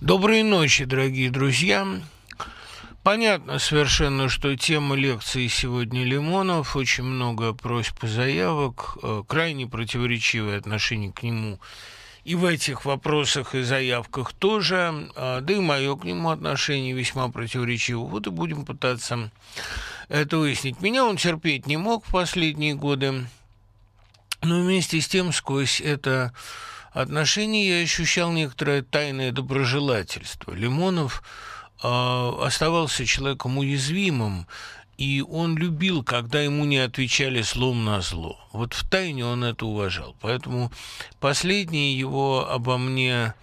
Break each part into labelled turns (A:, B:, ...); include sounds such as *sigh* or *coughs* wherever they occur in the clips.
A: Доброй ночи, дорогие друзья. Понятно совершенно, что тема лекции сегодня Лимонов, очень много просьб и заявок, э, крайне противоречивое отношение к нему и в этих вопросах и заявках тоже, а, да и мое к нему отношение весьма противоречиво. Вот и будем пытаться это выяснить. Меня он терпеть не мог в последние годы, но вместе с тем сквозь это отношение я ощущал некоторое тайное доброжелательство. Лимонов э, оставался человеком уязвимым, и он любил, когда ему не отвечали слом на зло. Вот в тайне он это уважал. Поэтому последние его обо мне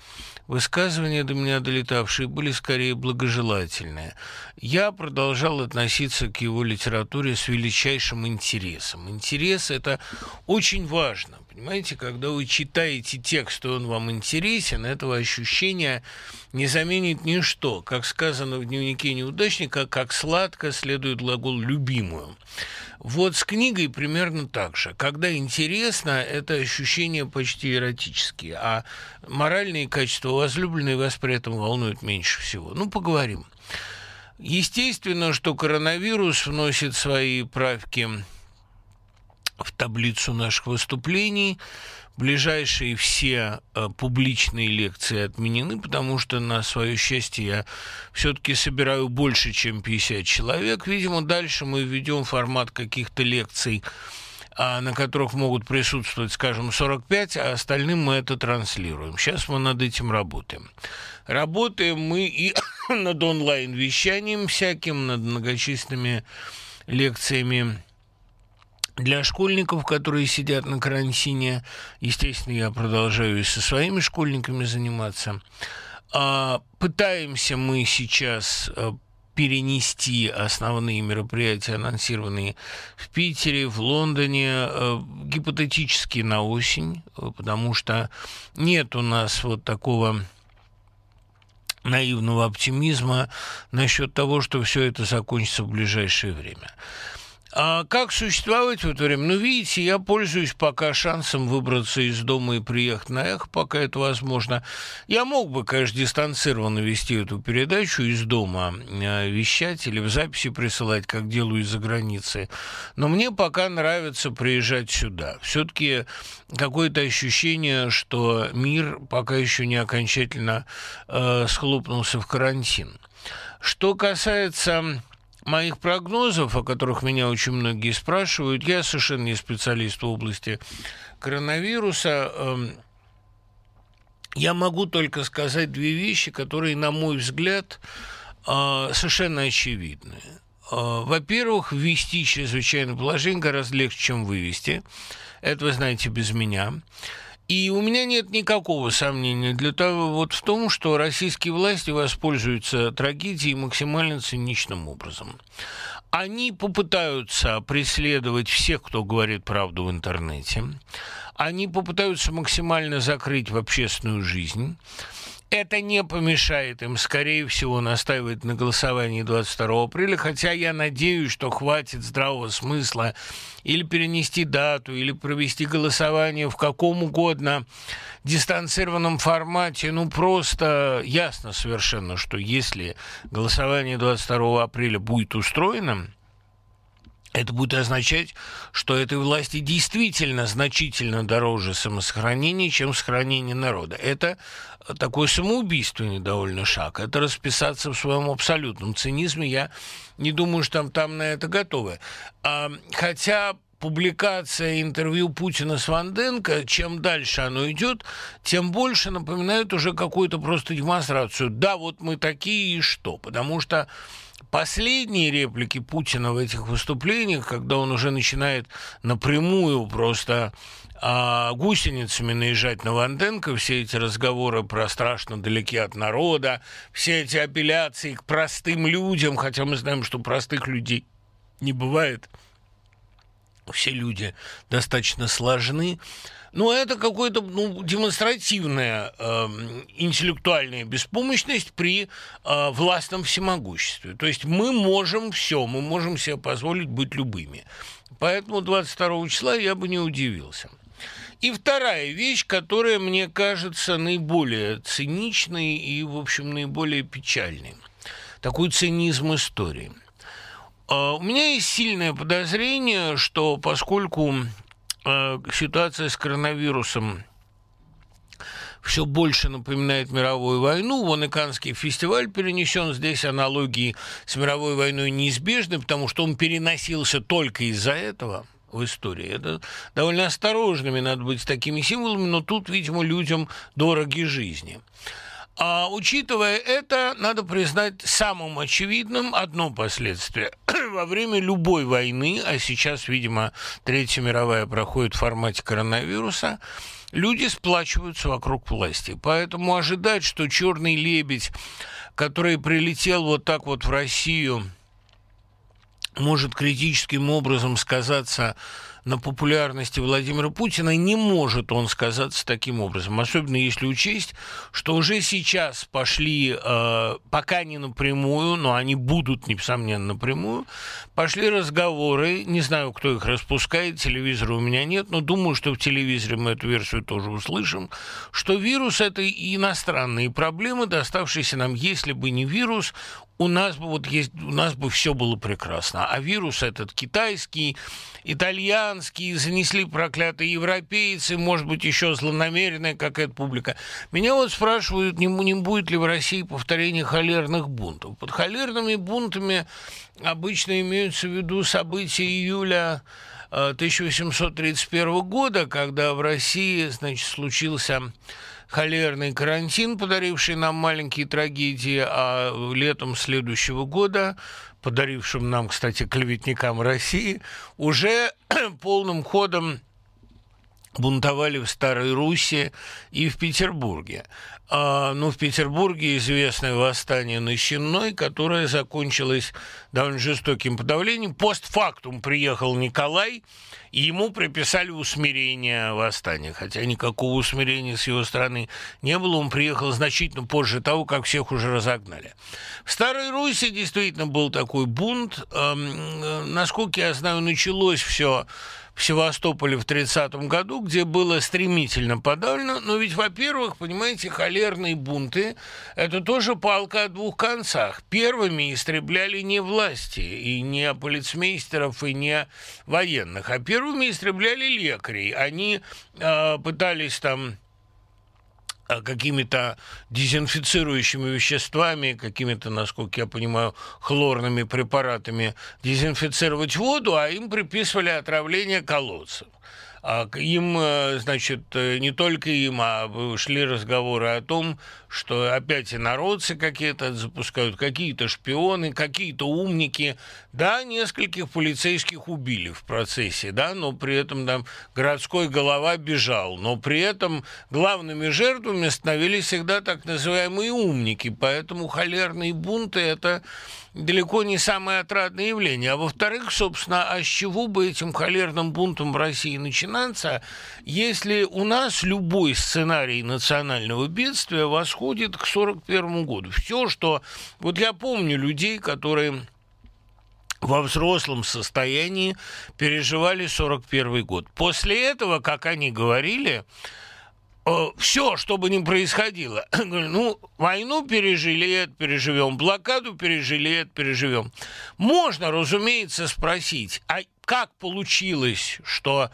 A: Высказывания до меня долетавшие были скорее благожелательные. Я продолжал относиться к его литературе с величайшим интересом. Интерес – это очень важно. Понимаете, когда вы читаете текст, и он вам интересен, этого ощущения не заменит ничто. Как сказано в дневнике неудачника, как сладко следует глагол «любимую». Вот с книгой примерно так же. Когда интересно, это ощущения почти эротические, а моральные качества возлюбленной вас при этом волнуют меньше всего. Ну, поговорим. Естественно, что коронавирус вносит свои правки в таблицу наших выступлений. Ближайшие все э, публичные лекции отменены, потому что, на свое счастье, я все-таки собираю больше, чем 50 человек. Видимо, дальше мы введем формат каких-то лекций, а, на которых могут присутствовать, скажем, 45, а остальным мы это транслируем. Сейчас мы над этим работаем. Работаем мы и *coughs* над онлайн-вещанием всяким, над многочисленными лекциями для школьников, которые сидят на карантине, естественно, я продолжаю и со своими школьниками заниматься. А, пытаемся мы сейчас э, перенести основные мероприятия, анонсированные в Питере, в Лондоне, э, гипотетически на осень, э, потому что нет у нас вот такого наивного оптимизма насчет того, что все это закончится в ближайшее время. А как существовать в это время? Ну, видите, я пользуюсь пока шансом выбраться из дома и приехать на эхо, пока это возможно. Я мог бы, конечно, дистанцированно вести эту передачу из дома, а, вещать или в записи присылать, как делаю из-за границы. Но мне пока нравится приезжать сюда. Все-таки какое-то ощущение, что мир пока еще не окончательно э, схлопнулся в карантин. Что касается моих прогнозов, о которых меня очень многие спрашивают, я совершенно не специалист в области коронавируса. Эм, я могу только сказать две вещи, которые, на мой взгляд, э, совершенно очевидны. Э, во-первых, ввести чрезвычайное положение гораздо легче, чем вывести. Это вы знаете без меня. И у меня нет никакого сомнения для того, вот в том, что российские власти воспользуются трагедией максимально циничным образом. Они попытаются преследовать всех, кто говорит правду в интернете. Они попытаются максимально закрыть в общественную жизнь. Это не помешает им, скорее всего, настаивать на голосовании 22 апреля, хотя я надеюсь, что хватит здравого смысла или перенести дату, или провести голосование в каком угодно дистанцированном формате. Ну, просто ясно совершенно, что если голосование 22 апреля будет устроено, это будет означать, что этой власти действительно значительно дороже самосохранение, чем сохранение народа. Это такой самоубийственный довольно шаг. Это расписаться в своем абсолютном цинизме. Я не думаю, что там, там на это готовы. А, хотя публикация интервью Путина с Ванденко, чем дальше оно идет, тем больше напоминает уже какую-то просто демонстрацию. Да, вот мы такие и что? Потому что последние реплики Путина в этих выступлениях, когда он уже начинает напрямую просто а, гусеницами наезжать на Ванденко, все эти разговоры про страшно далеки от народа, все эти апелляции к простым людям, хотя мы знаем, что простых людей не бывает, все люди достаточно сложны, но это какая-то ну, демонстративная э, интеллектуальная беспомощность при э, властном всемогуществе. То есть мы можем все, мы можем себе позволить быть любыми. Поэтому 22 числа я бы не удивился. И вторая вещь, которая мне кажется наиболее циничной и, в общем, наиболее печальной. Такой цинизм истории. А, у меня есть сильное подозрение, что поскольку а, ситуация с коронавирусом все больше напоминает мировую войну. Вон и Каннский фестиваль перенесен. Здесь аналогии с мировой войной неизбежны, потому что он переносился только из-за этого в истории. Это довольно осторожными надо быть с такими символами, но тут, видимо, людям дороги жизни. А учитывая это, надо признать самым очевидным одно последствие. *clears throat* Во время любой войны, а сейчас, видимо, Третья мировая проходит в формате коронавируса, люди сплачиваются вокруг власти. Поэтому ожидать, что черный лебедь, который прилетел вот так вот в Россию, может критическим образом сказаться на популярности Владимира Путина, не может он сказаться таким образом. Особенно если учесть, что уже сейчас пошли, э, пока не напрямую, но они будут, несомненно, напрямую, пошли разговоры, не знаю, кто их распускает, телевизора у меня нет, но думаю, что в телевизоре мы эту версию тоже услышим, что вирус – это иностранные проблемы, доставшиеся нам, если бы не вирус, у нас бы вот есть, у нас бы все было прекрасно. А вирус этот китайский, итальянский, занесли проклятые европейцы, может быть, еще злонамеренная какая-то публика. Меня вот спрашивают, не, не будет ли в России повторения холерных бунтов. Под холерными бунтами обычно имеются в виду события июля 1831 э, года, когда в России, значит, случился холерный карантин, подаривший нам маленькие трагедии, а летом следующего года, подарившим нам, кстати, клеветникам России, уже *clears throat* полным ходом бунтовали в Старой Руси и в Петербурге. А, ну, в Петербурге известное восстание на Щенной, которое закончилось довольно жестоким подавлением. Постфактум приехал Николай, и ему приписали усмирение восстания. Хотя никакого усмирения с его стороны не было. Он приехал значительно позже того, как всех уже разогнали. В Старой Руси действительно был такой бунт. Эм, насколько я знаю, началось все в Севастополе в 30 году, где было стремительно подавлено. Но ведь, во-первых, понимаете, холерные бунты – это тоже палка о двух концах. Первыми истребляли не власти, и не полицмейстеров, и не военных, а первыми истребляли лекарей. Они э, пытались там какими-то дезинфицирующими веществами, какими-то, насколько я понимаю, хлорными препаратами дезинфицировать воду, а им приписывали отравление колодцев. А им, э, значит, э, не только им, а шли разговоры о том, что опять инородцы какие-то запускают, какие-то шпионы, какие-то умники. Да, нескольких полицейских убили в процессе, да, но при этом там городской голова бежал. Но при этом главными жертвами становились всегда так называемые умники. Поэтому холерные бунты – это далеко не самое отрадное явление. А во-вторых, собственно, а с чего бы этим холерным бунтом в России начинаться, если у нас любой сценарий национального бедствия восходит к 1941 году. Все, что... Вот я помню людей, которые во взрослом состоянии переживали 41 год. После этого, как они говорили, все, что бы ни происходило. *clears throat* ну, войну пережили, это переживем, блокаду пережили, это переживем. Можно, разумеется, спросить, а как получилось, что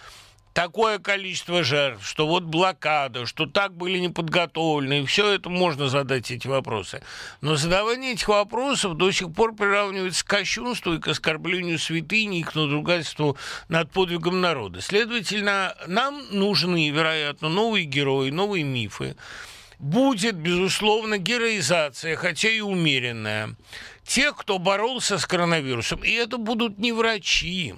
A: такое количество жертв, что вот блокада, что так были неподготовлены, и все это можно задать эти вопросы. Но задавание этих вопросов до сих пор приравнивается к кощунству и к оскорблению святыни и к надругательству над подвигом народа. Следовательно, нам нужны, вероятно, новые герои, новые мифы. Будет, безусловно, героизация, хотя и умеренная, тех, кто боролся с коронавирусом. И это будут не врачи,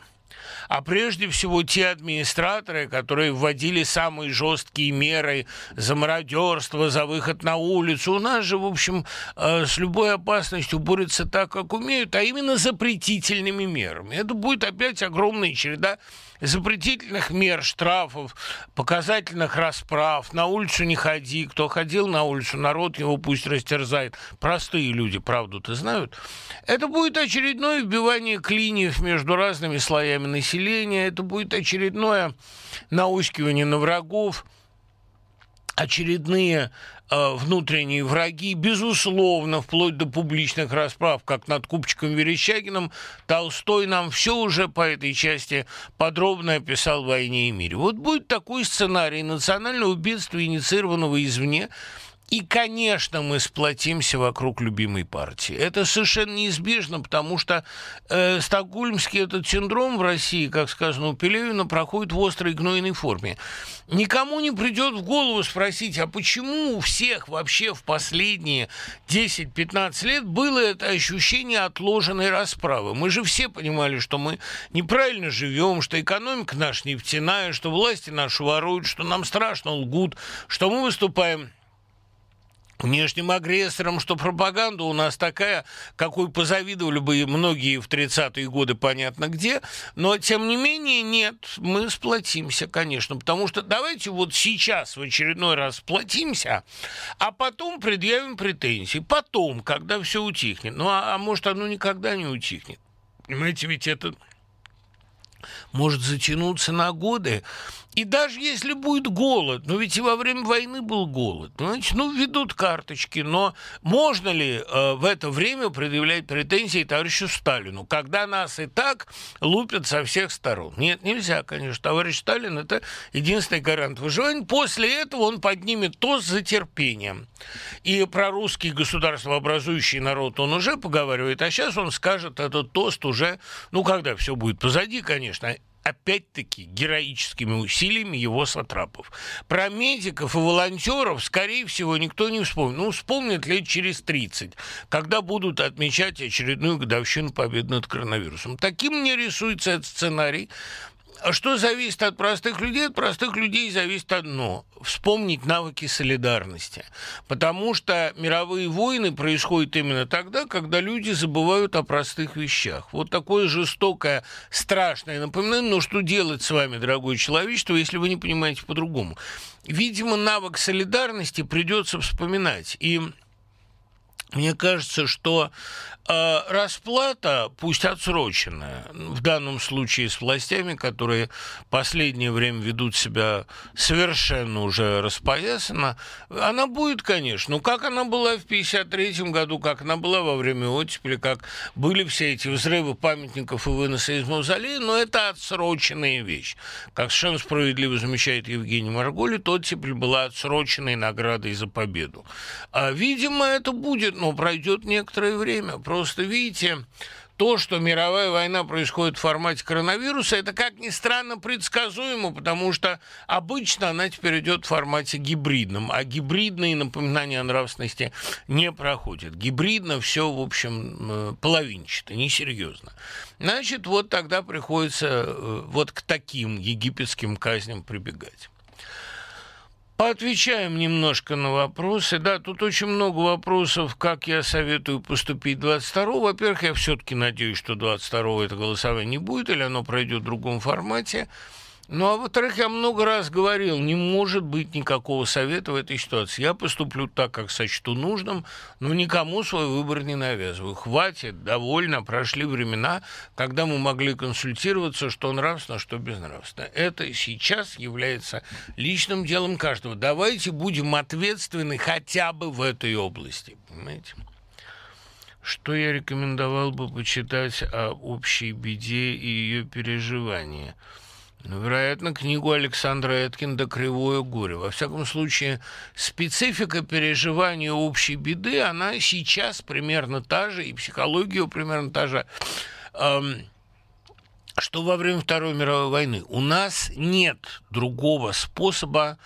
A: а прежде всего те администраторы, которые вводили самые жесткие меры за мародерство, за выход на улицу. У нас же, в общем, э, с любой опасностью борются так, как умеют, а именно запретительными мерами. Это будет опять огромная череда запретительных мер, штрафов, показательных расправ, на улицу не ходи, кто ходил на улицу, народ его пусть растерзает. Простые люди правду-то знают. Это будет очередное вбивание клиньев между разными слоями населения, это будет очередное наускивание на врагов, очередные э, внутренние враги, безусловно, вплоть до публичных расправ, как над Купчиком Верещагиным, Толстой нам все уже по этой части подробно описал в «Войне и мире». Вот будет такой сценарий национального бедствия, инициированного извне, и, конечно, мы сплотимся вокруг любимой партии. Это совершенно неизбежно, потому что э, стокгольмский этот синдром в России, как сказано у Пелевина, проходит в острой гнойной форме. Никому не придет в голову спросить, а почему у всех вообще в последние 10-15 лет было это ощущение отложенной расправы? Мы же все понимали, что мы неправильно живем, что экономика наша нефтяная, что власти наши воруют, что нам страшно лгут, что мы выступаем внешним агрессором, что пропаганда у нас такая, какой позавидовали бы многие в 30-е годы, понятно где, но тем не менее нет, мы сплотимся, конечно, потому что давайте вот сейчас в очередной раз сплотимся, а потом предъявим претензии, потом, когда все утихнет. Ну, а, а может, оно никогда не утихнет. Понимаете, ведь это может затянуться на годы. И даже если будет голод, ну ведь и во время войны был голод, значит, ну ведут карточки, но можно ли э, в это время предъявлять претензии товарищу Сталину, когда нас и так лупят со всех сторон? Нет, нельзя, конечно. Товарищ Сталин – это единственный гарант выживания. После этого он поднимет тост за терпением. И про русский государствообразующий народ он уже поговаривает, а сейчас он скажет этот тост уже, ну, когда все будет позади, конечно, опять-таки героическими усилиями его сатрапов. Про медиков и волонтеров, скорее всего, никто не вспомнит. Ну, вспомнят лет через 30, когда будут отмечать очередную годовщину победы над коронавирусом. Таким мне рисуется этот сценарий. А что зависит от простых людей? От простых людей зависит одно – вспомнить навыки солидарности. Потому что мировые войны происходят именно тогда, когда люди забывают о простых вещах. Вот такое жестокое, страшное напоминание, но что делать с вами, дорогое человечество, если вы не понимаете по-другому? Видимо, навык солидарности придется вспоминать. И мне кажется, что э, расплата, пусть отсроченная, в данном случае с властями, которые последнее время ведут себя совершенно уже распоясанно, она будет, конечно. Ну, как она была в 1953 году, как она была во время оттепели, как были все эти взрывы памятников и выносы из мавзолея, но это отсроченная вещь. Как совершенно справедливо замечает Евгений Марголи, оттепель была отсроченной наградой за победу. А, видимо, это будет но пройдет некоторое время. Просто видите, то, что мировая война происходит в формате коронавируса, это, как ни странно, предсказуемо, потому что обычно она теперь идет в формате гибридном, а гибридные напоминания о нравственности не проходят. Гибридно все, в общем, э, половинчато, несерьезно. Значит, вот тогда приходится э, вот к таким египетским казням прибегать. Поотвечаем немножко на вопросы. Да, тут очень много вопросов, как я советую поступить 22-го. Во-первых, я все-таки надеюсь, что 22-го это голосование не будет, или оно пройдет в другом формате. Ну, а во-вторых, я много раз говорил, не может быть никакого совета в этой ситуации. Я поступлю так, как сочту нужным, но никому свой выбор не навязываю. Хватит, довольно, прошли времена, когда мы могли консультироваться, что нравственно, что безнравственно. Это сейчас является личным делом каждого. Давайте будем ответственны хотя бы в этой области, понимаете? Что я рекомендовал бы почитать о общей беде и ее ну, вероятно, книгу Александра Эткинда «Кривое горе». Во всяком случае, специфика переживания общей беды, она сейчас примерно та же, и психология примерно та же, что во время Второй мировой войны. У нас нет другого способа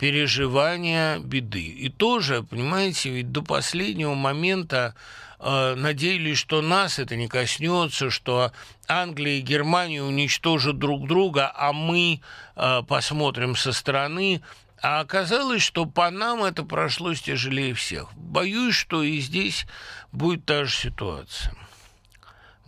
A: переживания беды. И тоже, понимаете, ведь до последнего момента э, надеялись, что нас это не коснется, что Англия и Германия уничтожат друг друга, а мы э, посмотрим со стороны. А оказалось, что по нам это прошлось тяжелее всех. Боюсь, что и здесь будет та же ситуация.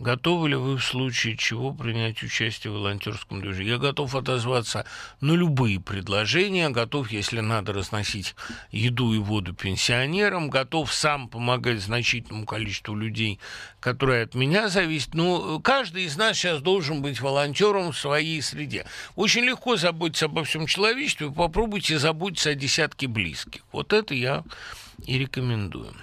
A: Готовы ли вы в случае чего принять участие в волонтерском движении? Я готов отозваться на любые предложения, готов, если надо, разносить еду и воду пенсионерам, готов сам помогать значительному количеству людей, которые от меня зависят. Но каждый из нас сейчас должен быть волонтером в своей среде. Очень легко заботиться обо всем человечестве, попробуйте заботиться о десятке близких. Вот это я и рекомендую.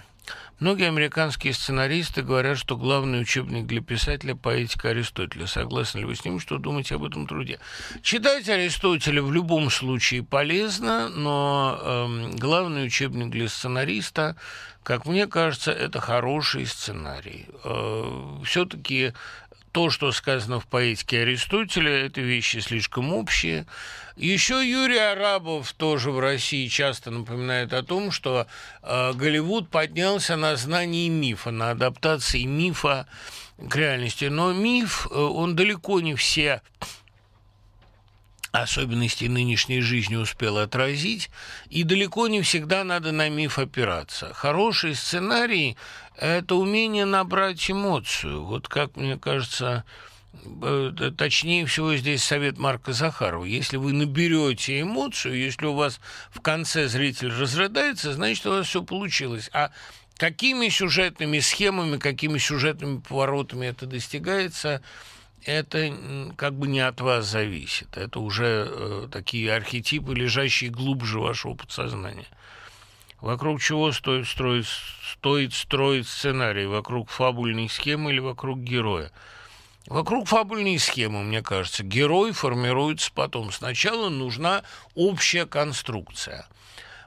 A: Многие американские сценаристы говорят, что главный учебник для писателя – поэтика Аристотеля. Согласны ли вы с ним? Что думаете об этом труде? Читать Аристотеля в любом случае полезно, но э, главный учебник для сценариста, как мне кажется, это хороший сценарий. Э, все-таки то, что сказано в поэтике Аристотеля, это вещи слишком общие. Еще Юрий Арабов тоже в России часто напоминает о том, что э, Голливуд поднялся на знании мифа, на адаптации мифа к реальности. Но миф, э, он далеко не все особенности нынешней жизни успел отразить, и далеко не всегда надо на миф опираться. Хороший сценарий это умение набрать эмоцию. Вот как мне кажется, точнее всего здесь совет Марка Захарова. Если вы наберете эмоцию, если у вас в конце зритель разрыдается, значит, у вас все получилось. А какими сюжетными схемами, какими сюжетными поворотами это достигается, это как бы не от вас зависит. Это уже э, такие архетипы, лежащие глубже вашего подсознания. Вокруг чего стоит строить, стоит строить сценарий? Вокруг фабульной схемы или вокруг героя? Вокруг фабульной схемы, мне кажется. Герой формируется потом. Сначала нужна общая конструкция.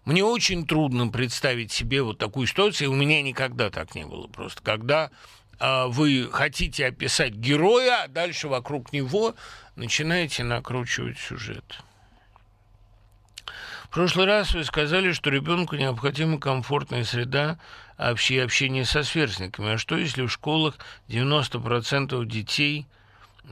A: Мне очень трудно представить себе вот такую ситуацию, у меня никогда так не было просто. Когда а, вы хотите описать героя, а дальше вокруг него начинаете накручивать сюжет. В прошлый раз вы сказали, что ребенку необходима комфортная среда общения, общения со сверстниками. А что, если в школах 90% детей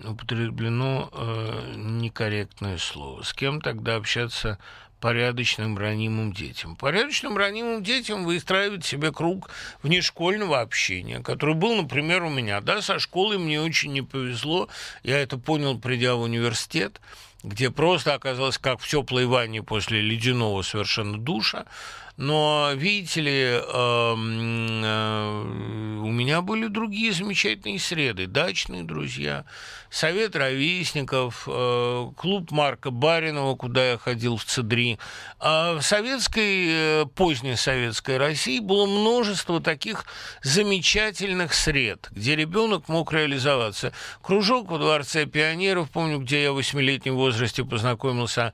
A: употреблено э, некорректное слово? С кем тогда общаться порядочным ранимым детям. Порядочным ранимым детям выстраивать себе круг внешкольного общения, который был, например, у меня. Да, со школой мне очень не повезло, я это понял, придя в университет где просто оказалось как в теплой ванне после ледяного совершенно душа, но, видите ли, эм, э, у меня были другие замечательные среды. Дачные друзья, совет ровесников, э, клуб Марка Баринова, куда я ходил в Цедри. А в советской, э, поздней советской России было множество таких замечательных сред, где ребенок мог реализоваться. Кружок во Дворце пионеров, помню, где я в восьмилетнем возрасте познакомился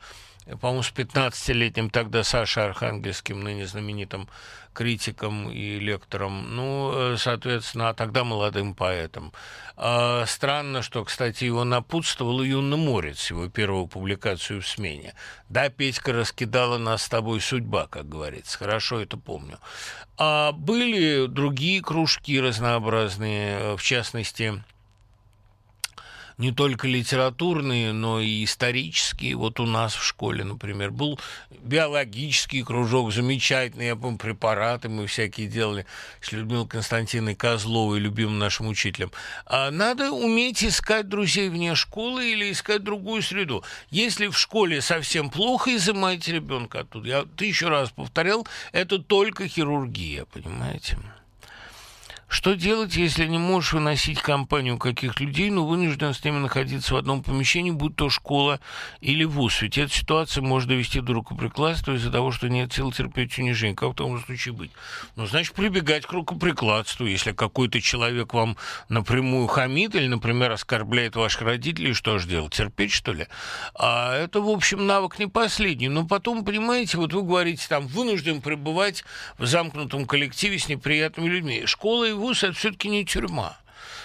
A: по-моему, с 15-летним тогда Сашей Архангельским, ныне знаменитым критиком и лектором, ну, э, соответственно, а тогда молодым поэтом. А, странно, что, кстати, его напутствовал Юнна Морец, его первую публикацию в «Смене». «Да, Петька раскидала нас с тобой судьба», как говорится. Хорошо это помню. А были другие кружки разнообразные, в частности, не только литературные, но и исторические. Вот у нас в школе, например, был биологический кружок замечательный, я помню, препараты мы всякие делали с Людмилой Константиной Козловой, любимым нашим учителем. А надо уметь искать друзей вне школы или искать другую среду. Если в школе совсем плохо, изымайте ребенка оттуда. Я тысячу раз повторял, это только хирургия, понимаете? Что делать, если не можешь выносить компанию каких людей, но вынужден с ними находиться в одном помещении, будь то школа или вуз? Ведь эта ситуация может довести до рукоприкладства из-за того, что нет сил терпеть унижение. Как в том случае быть? Ну, значит, прибегать к рукоприкладству. Если какой-то человек вам напрямую хамит или, например, оскорбляет ваших родителей, что же делать? Терпеть, что ли? А это, в общем, навык не последний. Но потом, понимаете, вот вы говорите, там, вынужден пребывать в замкнутом коллективе с неприятными людьми. Школа и вуз – это все-таки не тюрьма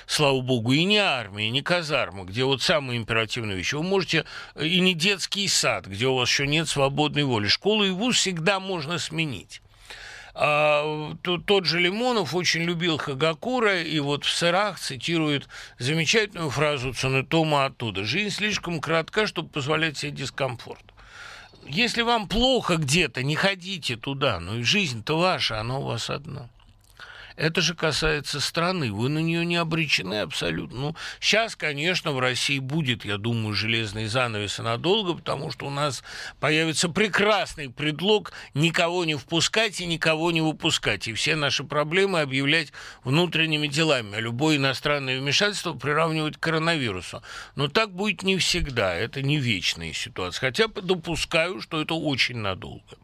A: слава богу, и не армия, и не казарма, где вот самые императивные вещи. Вы можете, и не детский сад, где у вас еще нет свободной воли. Школу и вуз всегда можно сменить. А, тот же Лимонов очень любил Хагакура, и вот в «Сырах» цитирует замечательную фразу Цунетома оттуда. «Жизнь слишком кратка, чтобы позволять себе дискомфорт». Если вам плохо где-то, не ходите туда, но и жизнь-то ваша, она у вас одна. Это же касается страны. Вы на нее не обречены абсолютно. Ну, сейчас, конечно, в России будет, я думаю, железный занавес и надолго, потому что у нас появится прекрасный предлог никого не впускать и никого не выпускать. И все наши проблемы объявлять внутренними делами. А любое иностранное вмешательство приравнивать к коронавирусу. Но так будет не всегда. Это не вечная ситуация. Хотя допускаю, что это очень надолго.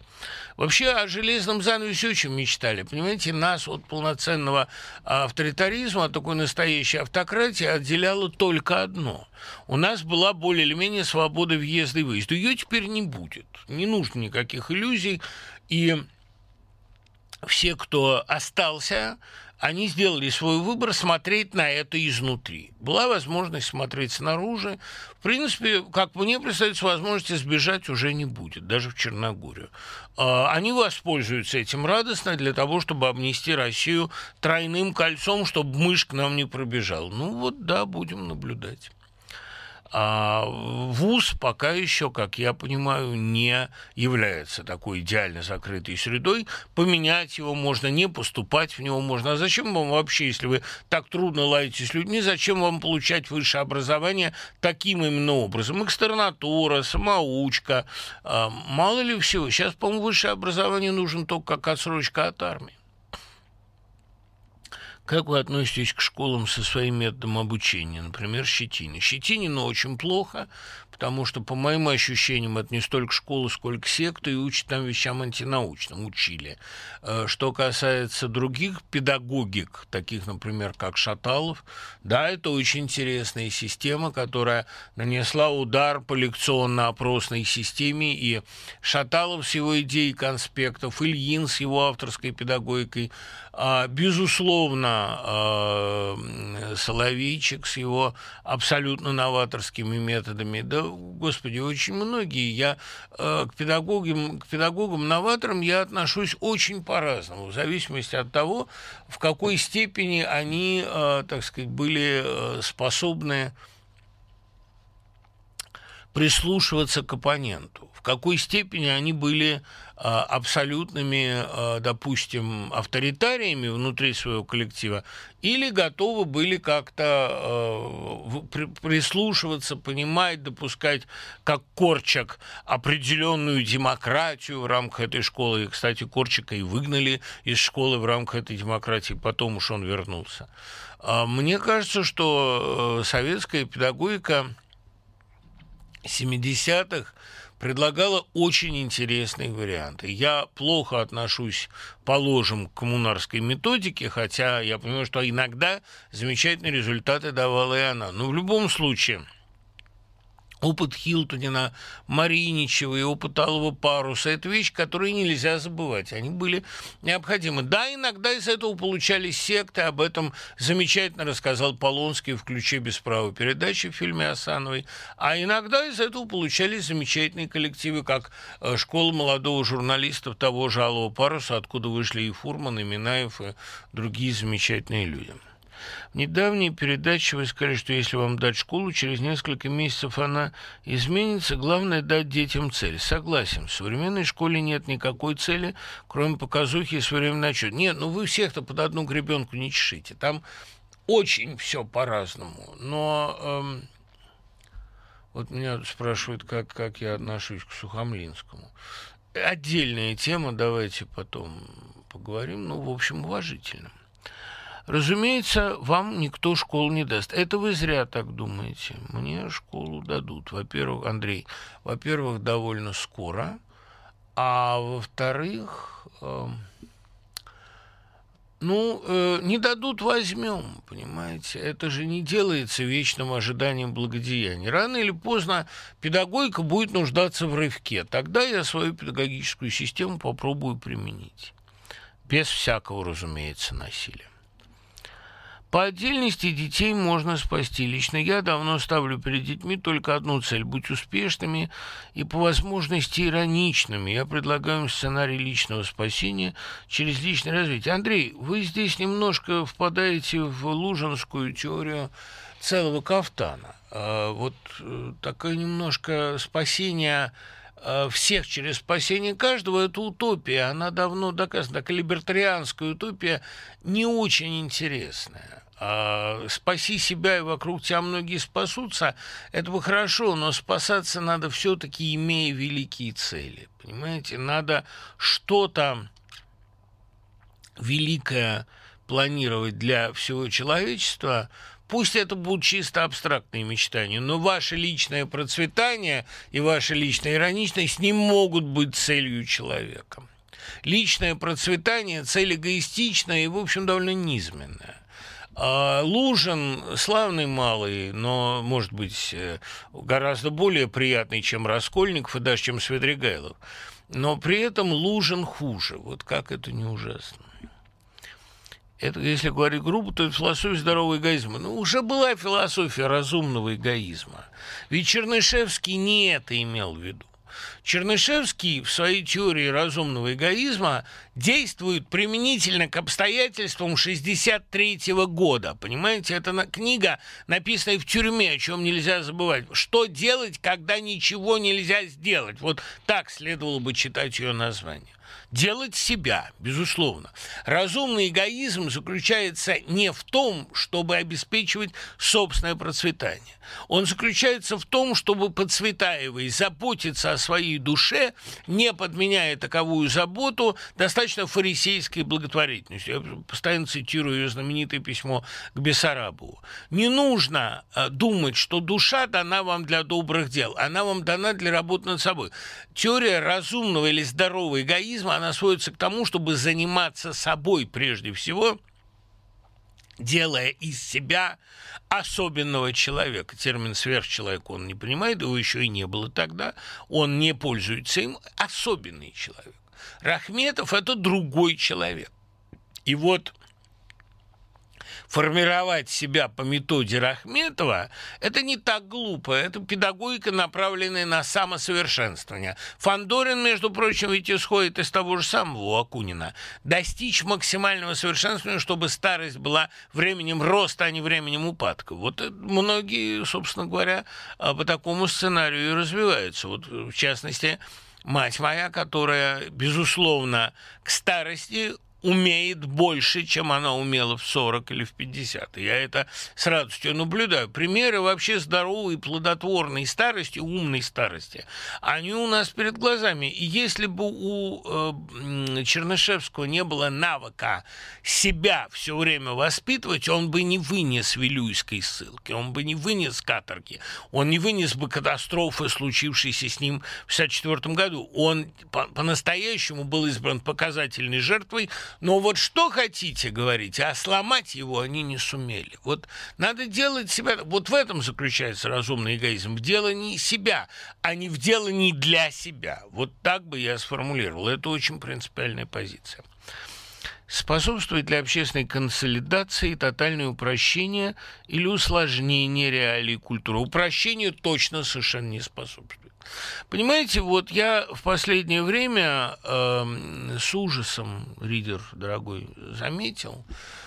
A: Вообще о железном занавесе очень мечтали. Понимаете, нас от полноценного авторитаризма, от такой настоящей автократии отделяло только одно. У нас была более или менее свобода въезда и выезда. Ее теперь не будет. Не нужно никаких иллюзий. И все, кто остался, они сделали свой выбор смотреть на это изнутри. Была возможность смотреть снаружи. В принципе, как мне представляется, возможности сбежать уже не будет, даже в Черногорию. А, они воспользуются этим радостно для того, чтобы обнести Россию тройным кольцом, чтобы мышь к нам не пробежал. Ну вот да, будем наблюдать. А ВУЗ пока еще, как я понимаю, не является такой идеально закрытой средой. Поменять его можно, не поступать в него можно. А зачем вам вообще, если вы так трудно ладите с людьми, зачем вам получать высшее образование таким именно образом? Экстернатура, самоучка, а, мало ли всего. Сейчас, по-моему, высшее образование нужно только как отсрочка от армии. Как вы относитесь к школам со своим методом обучения, например, Щетине? Щетинину очень плохо, потому что, по моим ощущениям, это не столько школа, сколько секта, и учат там вещам антинаучным, учили. Э, что касается других педагогик, таких, например, как Шаталов, да, это очень интересная система, которая нанесла удар по лекционно-опросной системе, и Шаталов с его идеей конспектов, Ильин с его авторской педагогикой, а, безусловно, а, Соловейчик с его абсолютно новаторскими методами, да господи, очень многие. Я э, к педагогам, к педагогам-новаторам я отношусь очень по-разному, в зависимости от того, в какой степени они, э, так сказать, были э, способны прислушиваться к оппоненту, в какой степени они были абсолютными, а, допустим, авторитариями внутри своего коллектива, или готовы были как-то а, прислушиваться, понимать, допускать как Корчак определенную демократию в рамках этой школы. И, кстати, Корчика и выгнали из школы в рамках этой демократии, потом уж он вернулся. Мне кажется, что советская педагогика 70-х предлагала очень интересные варианты. Я плохо отношусь, положим, к коммунарской методике, хотя я понимаю, что иногда замечательные результаты давала и она. Но в любом случае – Опыт Хилтонина, Мариничева и опыт Алого Паруса – это вещи, которые нельзя забывать. Они были необходимы. Да, иногда из этого получались секты. Об этом замечательно рассказал Полонский в «Ключе без права передачи» в фильме Асановой. А иногда из этого получались замечательные коллективы, как э, школа молодого журналиста того же Алого Паруса, откуда вышли и Фурман, и Минаев, и другие замечательные люди. В недавней передаче вы сказали, что если вам дать школу, через несколько месяцев она изменится. Главное – дать детям цель. Согласен. В современной школе нет никакой цели, кроме показухи и своевременного отчета. Нет, ну вы всех-то под одну гребенку не чешите. Там очень все по-разному. Но эм, вот меня спрашивают, как, как я отношусь к Сухомлинскому. Отдельная тема, давайте потом поговорим. Ну, в общем, уважительно. Разумеется, вам никто школу не даст. Это вы зря так думаете. Мне школу дадут. Во-первых, Андрей, во-первых, довольно скоро, а во-вторых, э, ну, э, не дадут, возьмем, понимаете. Это же не делается вечным ожиданием благодеяния. Рано или поздно педагогика будет нуждаться в рывке. Тогда я свою педагогическую систему попробую применить. Без всякого, разумеется, насилия. По отдельности детей можно спасти. Лично я давно ставлю перед детьми только одну цель – быть успешными и, по возможности, ироничными. Я предлагаю им сценарий личного спасения через личное развитие. Андрей, вы здесь немножко впадаете в лужинскую теорию целого кафтана. А вот э, такое немножко спасение всех через спасение каждого, это утопия. Она давно доказана. Такая либертарианская утопия не очень интересная. А, спаси себя и вокруг тебя многие спасутся, это бы хорошо, но спасаться надо все-таки, имея великие цели. Понимаете, надо что-то великое планировать для всего человечества, Пусть это будут чисто абстрактные мечтания, но ваше личное процветание и ваша личная ироничность не могут быть целью человека. Личное процветание – цель эгоистичная и, в общем, довольно низменная. А Лужин славный малый, но, может быть, э, гораздо более приятный, чем Раскольников и даже чем Свидригайлов. Но при этом Лужин хуже. Вот как это не ужасно. Это, если говорить грубо, то это философия здорового эгоизма. Ну, уже была философия разумного эгоизма. Ведь Чернышевский не это имел в виду. Чернышевский в своей теории разумного эгоизма действует применительно к обстоятельствам 63 года. Понимаете, это книга, написанная в тюрьме, о чем нельзя забывать. Что делать, когда ничего нельзя сделать? Вот так следовало бы читать ее название делать себя, безусловно. Разумный эгоизм заключается не в том, чтобы обеспечивать собственное процветание. Он заключается в том, чтобы подцветаивая заботиться о своей душе, не подменяя таковую заботу достаточно фарисейской благотворительностью. Я постоянно цитирую ее знаменитое письмо к Бессарабову. Не нужно э, думать, что душа дана вам для добрых дел, она вам дана для работы над собой. Теория разумного или здорового эгоизма, она сводится к тому, чтобы заниматься собой прежде всего, делая из себя особенного человека. Термин «сверхчеловек» он не понимает, его еще и не было тогда. Он не пользуется им. Особенный человек. Рахметов – это другой человек. И вот формировать себя по методе Рахметова, это не так глупо. Это педагогика, направленная на самосовершенствование. Фандорин, между прочим, ведь исходит из того же самого Акунина. Достичь максимального совершенствования, чтобы старость была временем роста, а не временем упадка. Вот многие, собственно говоря, а, по такому сценарию и развиваются. Вот, в частности, мать моя, которая, безусловно, к старости умеет больше, чем она умела в 40 или в 50. Я это с радостью наблюдаю. Примеры вообще здоровой, плодотворной старости, умной старости, они у нас перед глазами. И если бы у э, Чернышевского не было навыка себя все время воспитывать, он бы не вынес Вилюйской ссылки, он бы не вынес каторги, он не вынес бы катастрофы, случившейся с ним в 1964 году. Он по-настоящему был избран показательной жертвой но вот что хотите говорить, а сломать его они не сумели. Вот надо делать себя... Вот в этом заключается разумный эгоизм. В делании себя, а не в делании для себя. Вот так бы я сформулировал. Это очень принципиальная позиция способствует для общественной консолидации тотальное упрощение или усложнение реалий культуры. Упрощение точно совершенно не способствует. Понимаете, вот я в последнее время э, с ужасом, Ридер, дорогой, заметил,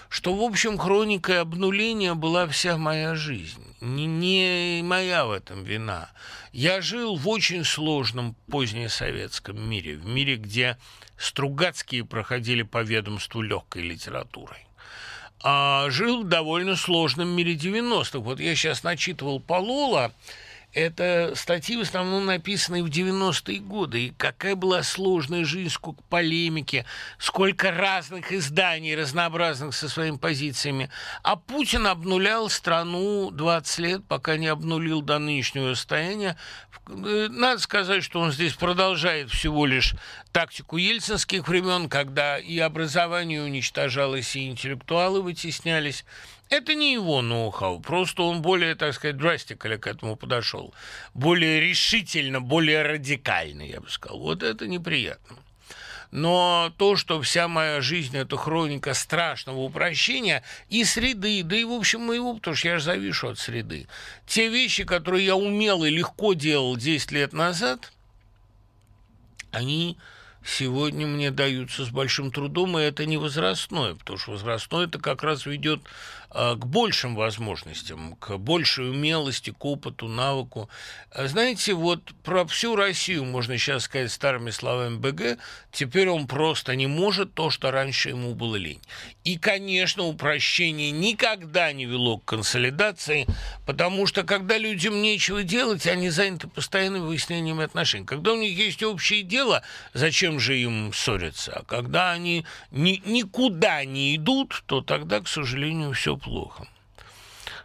A: что, в общем, хроникой обнуления была вся моя жизнь. Не, не моя в этом вина. Я жил в очень сложном позднесоветском мире, в мире, где Стругацкие проходили по ведомству легкой литературой а жил в довольно сложном мире 90-х. Вот я сейчас начитывал Полола, это статьи в основном написанные в 90-е годы. И какая была сложная жизнь, сколько полемики, сколько разных изданий, разнообразных со своими позициями. А Путин обнулял страну 20 лет, пока не обнулил до нынешнего состояния. Э, надо сказать, что он здесь продолжает всего лишь тактику ельцинских времен, когда и образование уничтожалось, и интеллектуалы вытеснялись. Это не его ноу-хау, просто он более, так сказать, драстикально к этому подошел. Более решительно, более радикально, я бы сказал. Вот это неприятно. Но то, что вся моя жизнь – это хроника страшного упрощения и среды, да и, в общем, моего, потому что я же завишу от среды. Те вещи, которые я умел и легко делал 10 лет назад, они сегодня мне даются с большим трудом, и это не возрастное, потому что возрастное это как раз ведет к большим возможностям, к большей умелости, к опыту, навыку. А знаете, вот про всю Россию можно сейчас сказать старыми словами БГ, теперь он просто не может то, что раньше ему было лень. И, конечно, упрощение никогда не вело к консолидации, потому что когда людям нечего делать, они заняты постоянным выяснением отношений. Когда у них есть общее дело, зачем же им ссориться? А когда они ни, никуда не идут, то тогда, к сожалению, все плохо.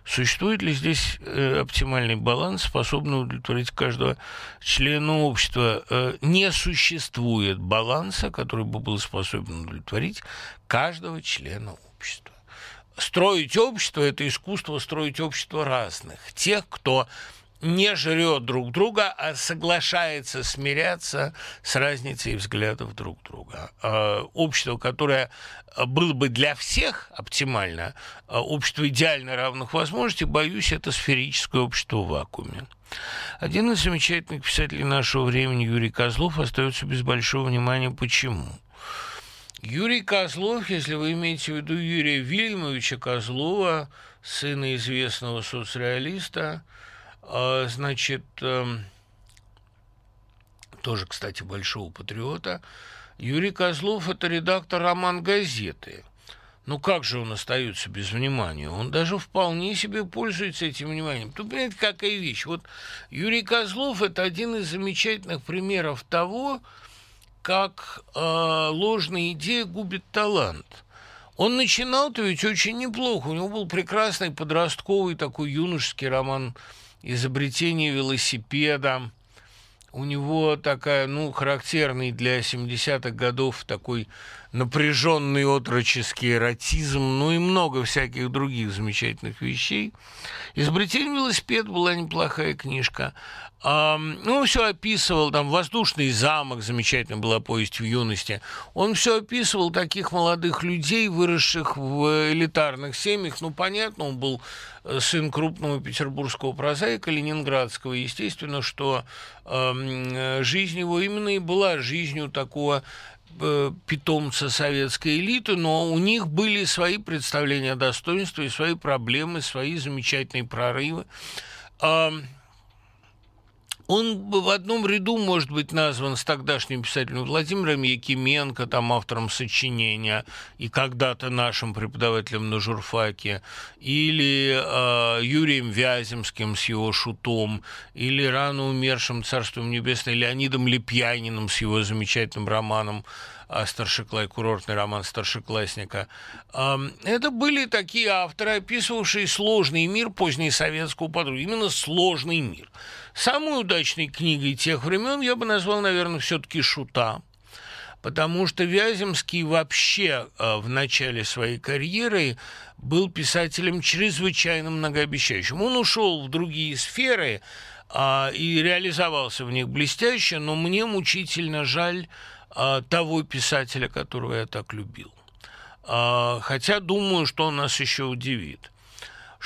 A: Существует ли здесь э, оптимальный баланс, способный удовлетворить каждого члена общества? Э, не существует баланса, который бы был способен удовлетворить каждого члена общества. Строить общество – это искусство строить общество разных. Тех, кто не жрет друг друга, а соглашается смиряться с разницей взглядов друг друга. А, общество, которое было бы для всех оптимально, а, общество идеально равных возможностей, боюсь, это сферическое общество в вакууме. Один из замечательных писателей нашего времени, Юрий Козлов, остается без большого внимания. Почему? Юрий Козлов, если вы имеете в виду Юрия Вильямовича Козлова, сына известного соцреалиста, а, значит, эм, тоже, кстати, большого патриота, Юрий Козлов – это редактор роман газеты. Ну как же он остается без внимания? Он даже вполне себе пользуется этим вниманием. Тут, понимаете, какая вещь. Вот Юрий Козлов – это один из замечательных примеров того, как э, ложная идея губит талант – он начинал-то ведь очень неплохо. У него был прекрасный подростковый такой юношеский роман изобретение велосипеда. У него такая, ну, характерный для 70-х годов такой напряженный отроческий эротизм, ну и много всяких других замечательных вещей. «Изобретение велосипеда» была неплохая книжка. Ну, все описывал, там, «Воздушный замок», замечательно была повесть в юности. Он все описывал таких молодых людей, выросших в элитарных семьях. Ну, понятно, он был э, сын крупного петербургского прозаика, ленинградского. Естественно, что э, жизнь его именно и была жизнью такого э, питомца советской элиты, но у них были свои представления о достоинстве, свои проблемы, свои замечательные прорывы. Он в одном ряду может быть назван с тогдашним писателем Владимиром Якименко, там автором сочинения, и когда-то нашим преподавателем на журфаке, или э, Юрием Вяземским с его шутом, или рано умершим Царством Небесное Леонидом Лепьяниным с его замечательным романом а, старшекласс, курортный роман старшеклассника. Это были такие авторы, описывавшие сложный мир поздней советского подруги, именно сложный мир. Самой удачной книгой тех времен я бы назвал, наверное, все-таки «Шута», потому что Вяземский вообще а, в начале своей карьеры был писателем чрезвычайно многообещающим. Он ушел в другие сферы а, и реализовался в них блестяще, но мне мучительно жаль а, того писателя, которого я так любил. А, хотя думаю, что он нас еще удивит.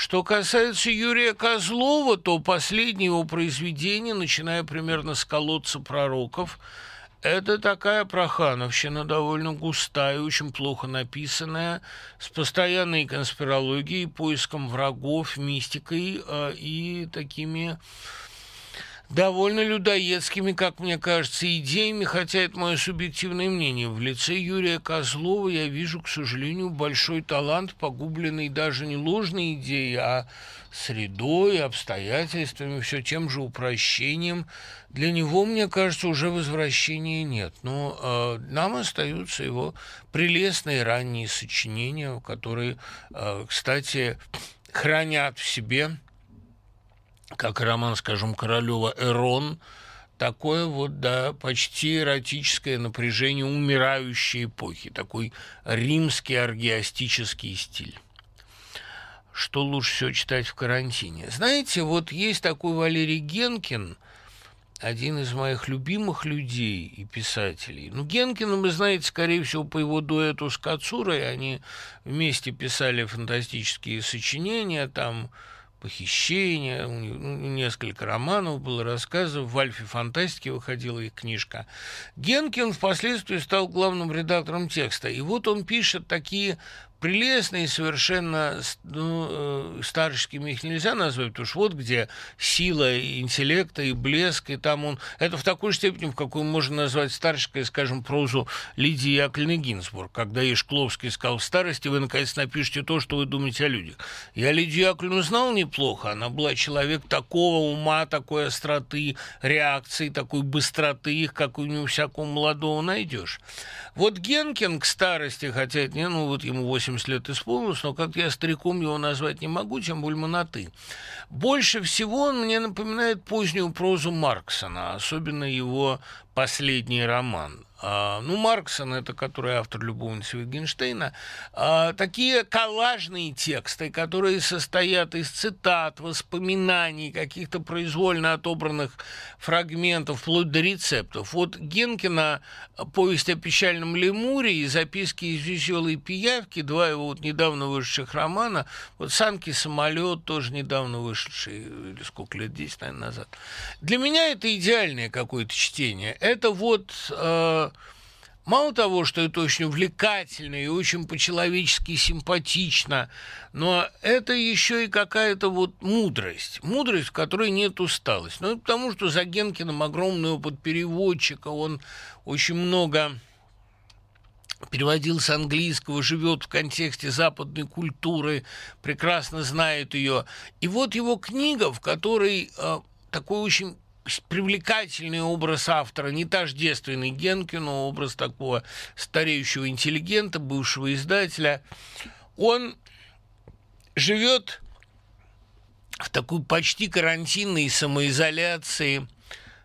A: Что касается Юрия Козлова, то последнее его произведение, начиная примерно с «Колодца пророков», это такая прохановщина, довольно густая, очень плохо написанная, с постоянной конспирологией, поиском врагов, мистикой э, и такими довольно людоедскими, как мне кажется, идеями, хотя это мое субъективное мнение. В лице Юрия Козлова я вижу, к сожалению, большой талант, погубленный даже не ложной идеей, а средой, обстоятельствами, все тем же упрощением. Для него, мне кажется, уже возвращения нет. Но э, нам остаются его прелестные ранние сочинения, которые, э, кстати, хранят в себе как роман, скажем, Королева «Эрон», такое вот, да, почти эротическое напряжение умирающей эпохи, такой римский аргиастический стиль. Что лучше всего читать в карантине? Знаете, вот есть такой Валерий Генкин, один из моих любимых людей и писателей. Ну, Генкина вы знаете, скорее всего, по его дуэту с Кацурой. Они вместе писали фантастические сочинения, там похищения, ну, несколько романов было, рассказов, в «Альфе фантастики» выходила их книжка. Генкин впоследствии стал главным редактором текста, и вот он пишет такие прелестный, совершенно ну, э, старческим их нельзя назвать, потому что вот где сила интеллекта и блеск, и там он... Это в такой степени, в какой можно назвать старческой, скажем, прозу Лидии Яковлевны Гинзбург, когда Ешкловский сказал в старости, вы, наконец, напишите то, что вы думаете о людях. Я Лидию Яковлевну знал неплохо, она была человек такого ума, такой остроты, реакции, такой быстроты, их, какую не у всякого молодого найдешь. Вот Генкин к старости, хотя это не, ну вот ему 8 80 лет исполнилось, но как я стариком его назвать не могу, тем более на. Больше всего он мне напоминает позднюю прозу Марксона, особенно его последний роман ну, Марксон, это который автор «Любовницы Wittgensteina», а, такие коллажные тексты, которые состоят из цитат, воспоминаний, каких-то произвольно отобранных фрагментов, вплоть до рецептов. Вот Генкина «Повесть о печальном лемуре» и «Записки из веселой пиявки», два его вот недавно вышедших романа, вот «Санки самолет» тоже недавно вышедший, или сколько лет, 10, наверное, назад. Для меня это идеальное какое-то чтение. Это вот... Э, Мало того, что это очень увлекательно и очень по-человечески симпатично, но это еще и какая-то вот мудрость. Мудрость, в которой нет усталости. Ну, потому что за Генкиным огромный опыт переводчика, он очень много переводил с английского, живет в контексте западной культуры, прекрасно знает ее. И вот его книга, в которой э, такой очень привлекательный образ автора, не тождественный Генкину, образ такого стареющего интеллигента, бывшего издателя, он живет в такой почти карантинной самоизоляции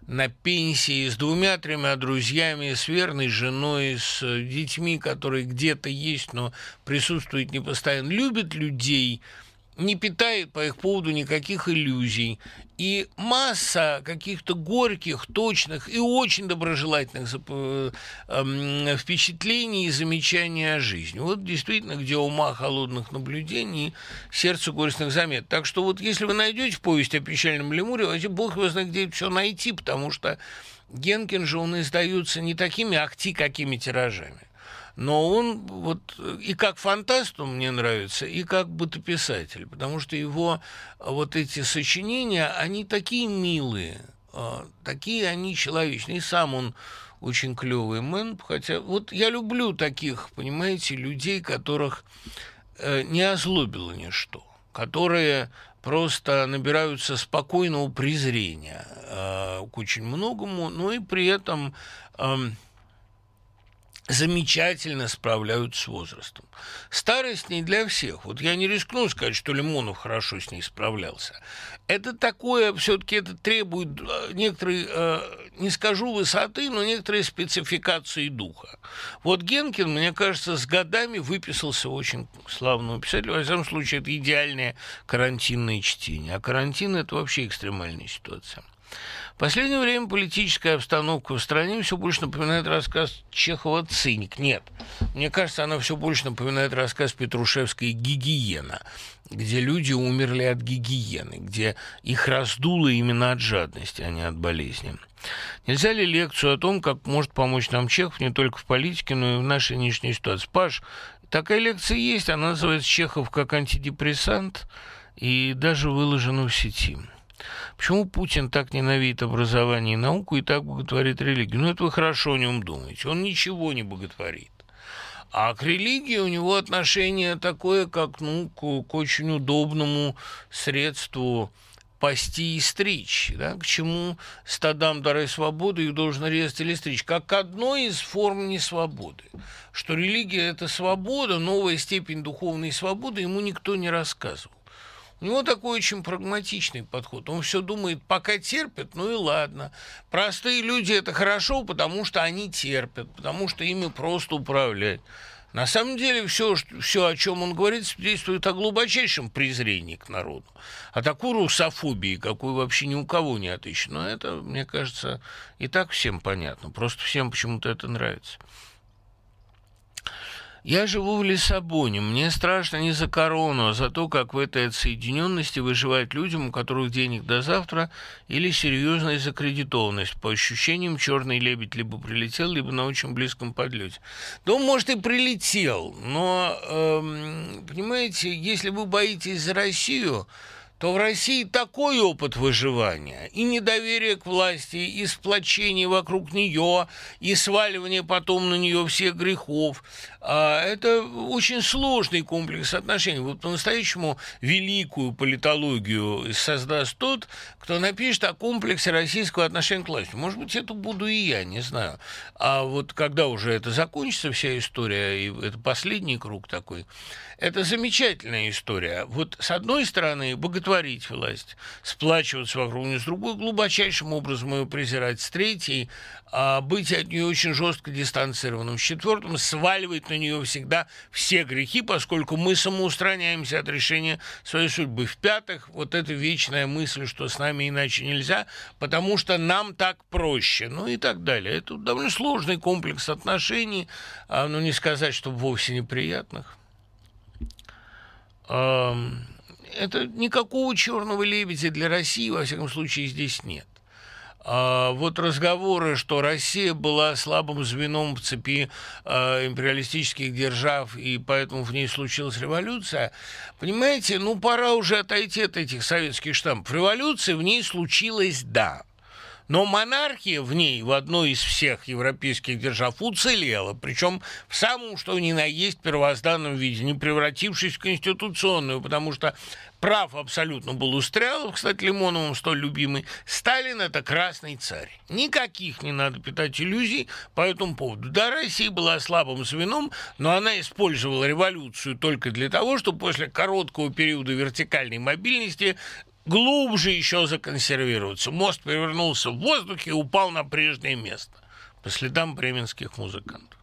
A: на пенсии с двумя-тремя друзьями, с верной женой, с детьми, которые где-то есть, но присутствуют не постоянно, любит людей – не питает по их поводу никаких иллюзий. И масса каких-то горьких, точных и очень доброжелательных э, эм, впечатлений и замечаний о жизни. Вот действительно, где ума холодных наблюдений, сердце горестных замет. Так что вот если вы найдете повесть о печальном лемуре, вообще бог его знает, где это все найти, потому что Генкин же, он издаются не такими ахти, какими тиражами но он вот и как фантаст он мне нравится, и как бытописатель, потому что его вот эти сочинения, они такие милые, а, такие они человечные, и сам он очень клевый мэн, хотя вот я люблю таких, понимаете, людей, которых э, не озлобило ничто, которые просто набираются спокойного презрения э, к очень многому, но и при этом э, замечательно справляются с возрастом. Старость не для всех. Вот я не рискну сказать, что Лимонов хорошо с ней справлялся. Это такое, все-таки это требует э, некоторой, э, не скажу высоты, но некоторой спецификации духа. Вот Генкин, мне кажется, с годами выписался очень славного писателя. Во всяком случае, это идеальное карантинное чтение. А карантин – это вообще экстремальная ситуация. В последнее время политическая обстановка в стране все больше напоминает рассказ Чехова «Циник». Нет, мне кажется, она все больше напоминает рассказ Петрушевской «Гигиена», где люди умерли от гигиены, где их раздуло именно от жадности, а не от болезни. Нельзя ли лекцию о том, как может помочь нам Чехов не только в политике, но и в нашей нынешней ситуации? Паш, такая лекция есть, она называется «Чехов как антидепрессант» и даже выложена в сети. Почему Путин так ненавидит образование и науку и так боготворит религию? Ну, это вы хорошо о нем думаете. Он ничего не боготворит. А к религии у него отношение такое, как ну, к, к очень удобному средству пасти и стричь, да, к чему стадам дары свободы их должен резать или стричь, как одной из форм несвободы, что религия – это свобода, новая степень духовной свободы, ему никто не рассказывал. У него такой очень прагматичный подход. Он все думает, пока терпят, ну и ладно. Простые люди это хорошо, потому что они терпят, потому что ими просто управлять. На самом деле все, все, о чем он говорит, свидетельствует о глубочайшем презрении к народу, о такой русофобии, какой вообще ни у кого не отыщено. Но это, мне кажется, и так всем понятно. Просто всем почему-то это нравится. Я живу в Лиссабоне. Мне страшно не за корону, а за то, как в этой отсоединенности выживать людям, у которых денег до завтра, или серьезная закредитованность. По ощущениям, черный лебедь либо прилетел, либо на очень близком подлете. Да он, может, и прилетел, но, эм, понимаете, если вы боитесь за Россию, то в России такой опыт выживания и недоверие к власти, и сплочение вокруг нее, и сваливание потом на нее всех грехов. А, это очень сложный комплекс отношений. Вот по-настоящему великую политологию создаст тот, кто напишет о комплексе российского отношения к власти. Может быть, это буду и я, не знаю. А вот когда уже это закончится, вся история, и это последний круг такой, это замечательная история. Вот с одной стороны, боготворить власть, сплачиваться вокруг нее, с другой, глубочайшим образом ее презирать, с третьей, а быть от нее очень жестко дистанцированным, с четвертым, сваливать на нее всегда все грехи, поскольку мы самоустраняемся от решения своей судьбы. В-пятых, вот эта вечная мысль, что с нами иначе нельзя, потому что нам так проще, ну и так далее. Это довольно сложный комплекс отношений, а, ну не сказать, что вовсе неприятных это никакого черного лебедя для России, во всяком случае, здесь нет. А вот разговоры, что Россия была слабым звеном в цепи э, империалистических держав, и поэтому в ней случилась революция, понимаете, ну пора уже отойти от этих советских штампов. Революция в ней случилась, да. Но монархия в ней, в одной из всех европейских держав, уцелела, причем в самом, что ни на есть, первозданном виде, не превратившись в конституционную, потому что прав абсолютно был у Стрелов, кстати, Лимоновым столь любимый. Сталин – это красный царь. Никаких не надо питать иллюзий по этому поводу. Да, Россия была слабым звеном, но она использовала революцию только для того, чтобы после короткого периода вертикальной мобильности глубже еще законсервироваться. Мост перевернулся в воздухе и упал на прежнее место по следам бременских музыкантов.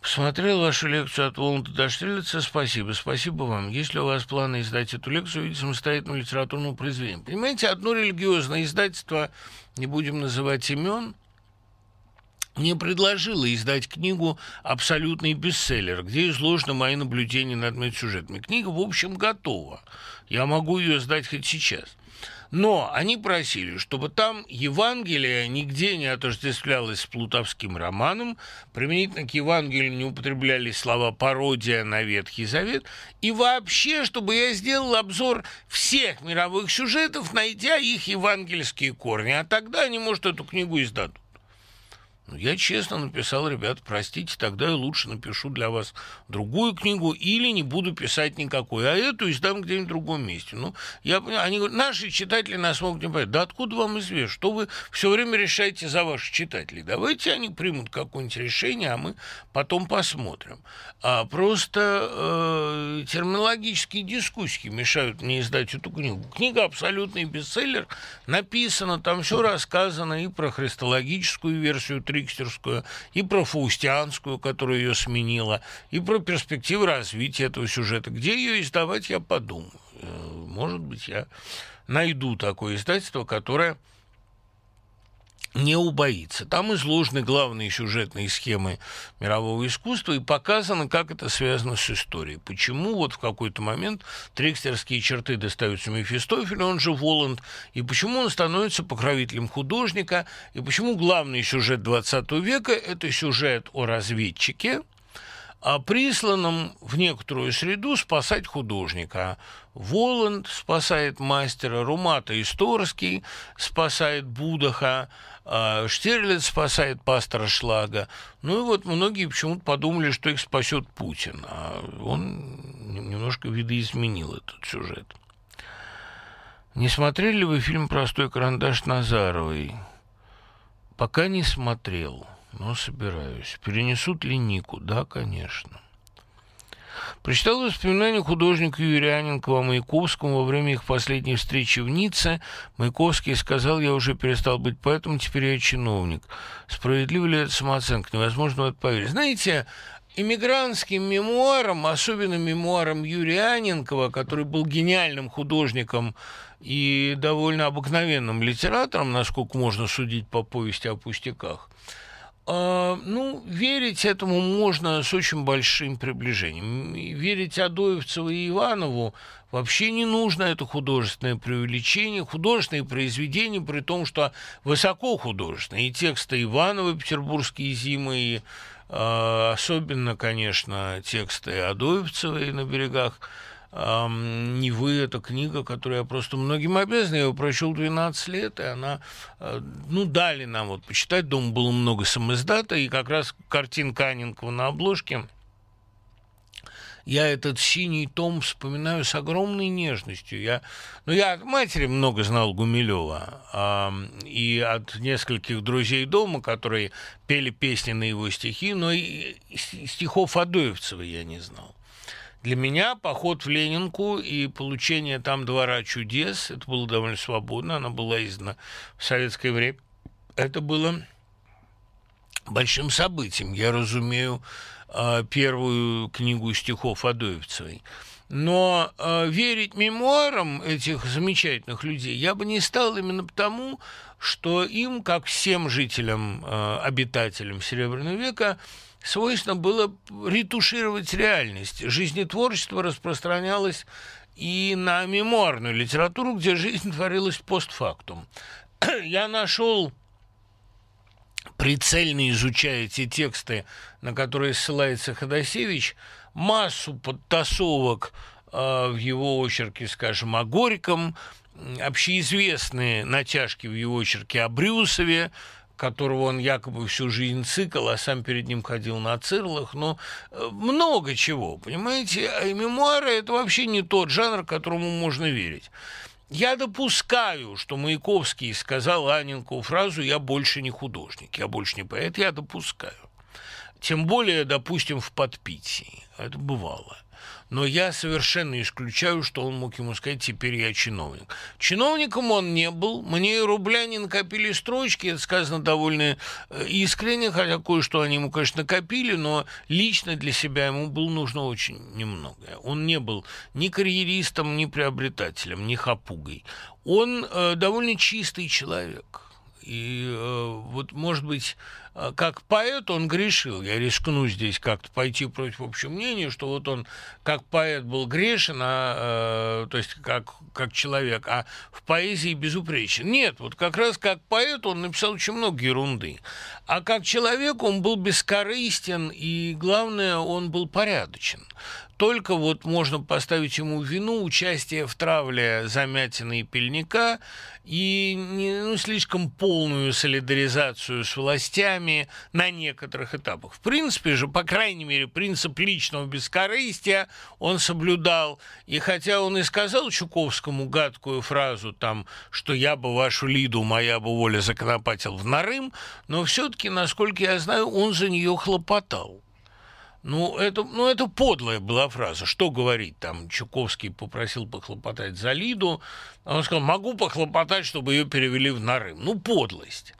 A: Посмотрел вашу лекцию от Воланда до Штирлица. Спасибо. Спасибо вам. Есть ли у вас планы издать эту лекцию в виде самостоятельного литературного? Понимаете, одно религиозное издательство, не будем называть имен, мне предложила издать книгу «Абсолютный бестселлер», где изложены мои наблюдения над медсюжетами. Книга, в общем, готова. Я могу ее сдать хоть сейчас. Но они просили, чтобы там Евангелие нигде не отождествлялось с плутовским романом, применительно к Евангелию не употреблялись слова «пародия» на Ветхий Завет, и вообще, чтобы я сделал обзор всех мировых сюжетов, найдя их евангельские корни, а тогда они, может, эту книгу издадут. Ну, я честно написал, ребят, простите, тогда я лучше напишу для вас другую книгу или не буду писать никакой, а эту издам где-нибудь в другом месте. Ну, я они говорят, наши читатели нас могут не понять. Да откуда вам известно, что вы все время решаете за ваших читателей? Давайте они примут какое-нибудь решение, а мы потом посмотрим. А просто э, терминологические дискуссии мешают мне издать эту книгу. Книга абсолютный бестселлер, написано, там все рассказано и про христологическую версию 3 Трикстерскую, и про Фаустианскую, которая ее сменила, и про перспективы развития этого сюжета. Где ее издавать, я подумаю. Э, может быть, я найду такое издательство, которое не убоится. Там изложены главные сюжетные схемы мирового искусства и показано, как это связано с историей. Почему вот в какой-то момент трикстерские черты достаются Мефистофелю, он же Воланд, и почему он становится покровителем художника, и почему главный сюжет XX века – это сюжет о разведчике, а присланном в некоторую среду спасать художника. Воланд спасает мастера, Румата Исторский спасает Будаха, а Штирлиц спасает пастора Шлага. Ну и вот многие почему-то подумали, что их спасет Путин, а он немножко видоизменил этот сюжет. Не смотрели ли вы фильм «Простой карандаш» Назаровой? Пока не смотрел, но собираюсь. Перенесут ли Нику? Да, конечно. Прочитал воспоминания художника Юряненкова о Маяковском во время их последней встречи в Ницце. Маяковский сказал, я уже перестал быть поэтом, теперь я чиновник. Справедлива ли это самооценка? Невозможно в это поверить. Знаете, иммигрантским мемуарам, особенно мемуарам Юрия Аненкова, который был гениальным художником и довольно обыкновенным литератором, насколько можно судить по повести о пустяках, ну, верить этому можно с очень большим приближением. Верить Адоевцеву и Иванову вообще не нужно, это художественное преувеличение, художественные произведения, при том, что высоко художественные. И тексты Иванова «Петербургские зимы», и э, особенно, конечно, тексты Адоевцевой «На берегах не вы, это книга, которую я просто многим обязан. Я ее прочел 12 лет, и она, э, ну, дали нам вот почитать. Дома было много самоиздата, и как раз картинка Анинкова на обложке я этот синий том вспоминаю с огромной нежностью. Я, ну, я от матери много знал Гумилева, э, и от нескольких друзей дома, которые пели песни на его стихи, но и стихов Адоевцева я не знал. Для меня поход в Ленинку и получение там двора чудес, это было довольно свободно, она была издана в советское время. Это было большим событием. Я разумею а, первую книгу стихов Адоевцевой. Но э, верить мемуарам этих замечательных людей я бы не стал именно потому, что им, как всем жителям, э, обитателям Серебряного века, свойственно было ретушировать реальность. Жизнетворчество распространялось и на мемуарную литературу, где жизнь *laughs* творилась постфактум. *clears throat* Я нашел прицельно изучая те тексты, на которые ссылается Ходосевич, массу подтасовок э, в его очерке, скажем, о Горьком, общеизвестные натяжки в его очерке о Брюсове, которого он якобы всю жизнь цикл, а сам перед ним ходил на цирлах, но э, много чего, понимаете? А мемуары – это вообще не тот жанр, которому можно верить. Я допускаю, что Маяковский сказал Анинкову фразу «я больше не художник, я больше не поэт», я допускаю. Тем более, допустим, в подпитии. Это бывало но я совершенно исключаю, что он мог ему сказать, теперь я чиновник. Чиновником он не был, мне и рубля не накопили строчки, это сказано довольно э, искренне, хотя кое-что они ему, конечно, накопили, но лично для себя ему было нужно очень немного. Он не был ни карьеристом, ни приобретателем, ни хапугой. Он э, довольно чистый человек. И э, вот, может быть, как поэт он грешил. Я рискну здесь как-то пойти против общего мнения, что вот он как поэт был грешен, а, э, то есть как, как человек, а в поэзии безупречен. Нет, вот как раз как поэт он написал очень много ерунды. А как человек он был бескорыстен, и главное, он был порядочен только вот можно поставить ему вину участие в травле Замятина и Пельника и не, ну, слишком полную солидаризацию с властями на некоторых этапах. В принципе же, по крайней мере, принцип личного бескорыстия он соблюдал. И хотя он и сказал Чуковскому гадкую фразу, там, что я бы вашу Лиду, моя бы воля законопатил в Нарым, но все-таки, насколько я знаю, он за нее хлопотал. Ну это, ну, это подлая была фраза. Что говорить? Там Чуковский попросил похлопотать за Лиду. А он сказал, могу похлопотать, чтобы ее перевели в Нарым. Ну, подлость.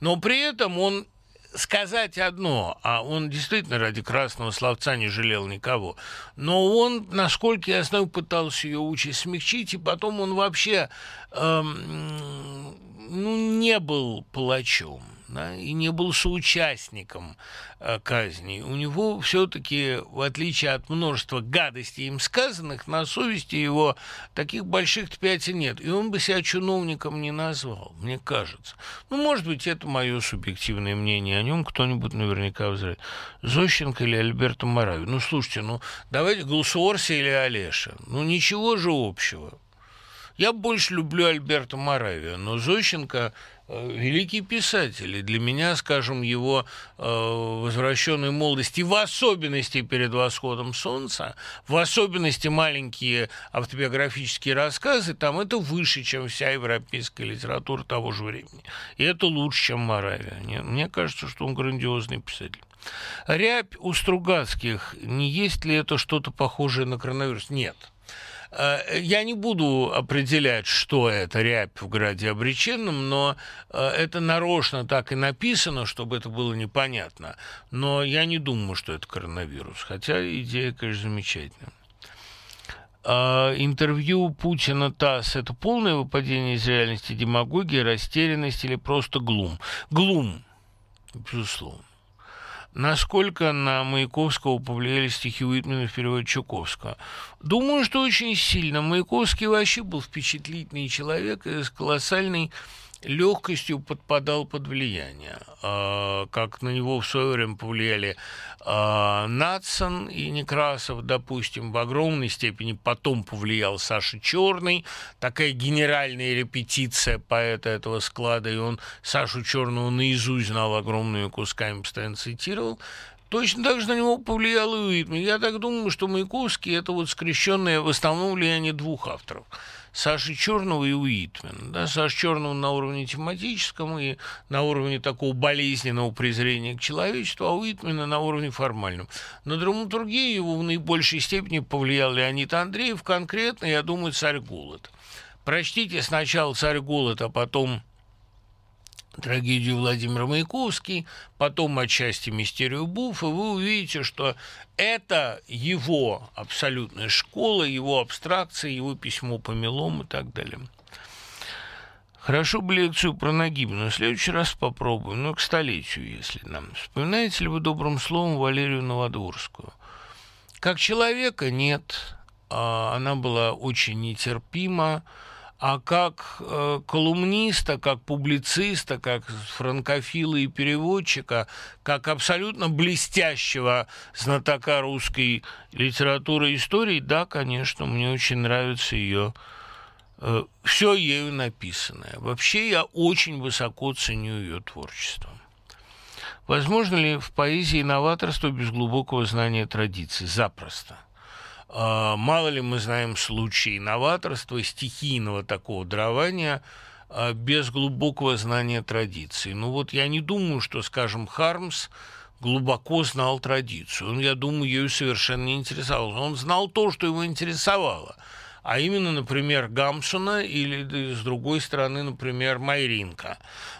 A: Но при этом он сказать одно, а он действительно ради красного словца не жалел никого, но он, насколько я знаю, пытался ее участь смягчить, и потом он вообще эм, ну, не был палачом да, и не был соучастником э, казни. У него все-таки, в отличие от множества гадостей им сказанных, на совести его таких больших пятен нет. И он бы себя чиновником не назвал, мне кажется. Ну, может быть, это мое субъективное мнение о нем, кто-нибудь наверняка взрывает. Зощенко или Альберто Марави? Ну, слушайте, ну, давайте Голсуорси или Олеша. Ну, ничего же общего. Я больше люблю Альберта Моравия, но Зощенко великий писатель. И для меня, скажем, его э, возвращенной молодости, в особенности перед восходом солнца, в особенности маленькие автобиографические рассказы, там это выше, чем вся европейская литература того же времени. И это лучше, чем Моравия. Мне кажется, что он грандиозный писатель. Рябь у Стругацких, не есть ли это что-то похожее на коронавирус? Нет. Э, я не буду определять, что это рябь в граде обреченном, но э, это нарочно так и написано, чтобы это было непонятно. Но я не думаю, что это коронавирус, хотя идея, конечно, замечательная. А, интервью Путина ТАСС – это полное выпадение из реальности, демагогия, растерянность или просто глум? Глум. безусловно. Насколько на Маяковского повлияли стихи Уитмена в переводе Чуковского? Думаю, что очень сильно. Маяковский вообще был впечатлительный человек с колоссальной легкостью подпадал под влияние. А, как на него в свое время повлияли а, Натсон и Некрасов, допустим, в огромной степени потом повлиял Саша Черный, такая генеральная репетиция поэта этого склада, и он Сашу Черного наизусть знал огромными кусками, постоянно цитировал. Точно так же на него повлиял и Уитмен. Я так думаю, что Маяковский – это вот скрещенное в основном влияние двух авторов – Саши Черного и Уитмена. Да? Саша Черного на уровне тематическом и на уровне такого болезненного презрения к человечеству, а Уитмена на уровне формальном. На драматургию его в наибольшей степени повлиял Леонид Андреев, конкретно, я думаю, «Царь Голод». Прочтите сначала «Царь Голод», а потом трагедию Владимира Маяковский, потом отчасти мистерию Буфа, вы увидите, что это его абсолютная школа, его абстракция, его письмо по мелом и так далее. Хорошо бы лекцию про Нагиба, но в следующий раз попробуем, ну, к столетию, если нам. Вспоминаете ли вы добрым словом Валерию Новодворскую? Как человека нет, а она была очень нетерпима, а как э, колумниста, как публициста, как франкофила и переводчика, как абсолютно блестящего знатока русской литературы и истории, да, конечно, мне очень нравится ее э, все ею написанное. Вообще я очень высоко ценю ее творчество. Возможно ли в поэзии новаторство без глубокого знания традиций? Запросто – мало ли мы знаем случаи новаторства, стихийного такого дарования а, без глубокого знания традиции. Ну вот я не думаю, что, скажем, Хармс глубоко знал традицию. Он, я думаю, ею совершенно не интересовался. Он знал то, что его интересовало. А именно, например, Гамсона или, с другой стороны, например, Майринка.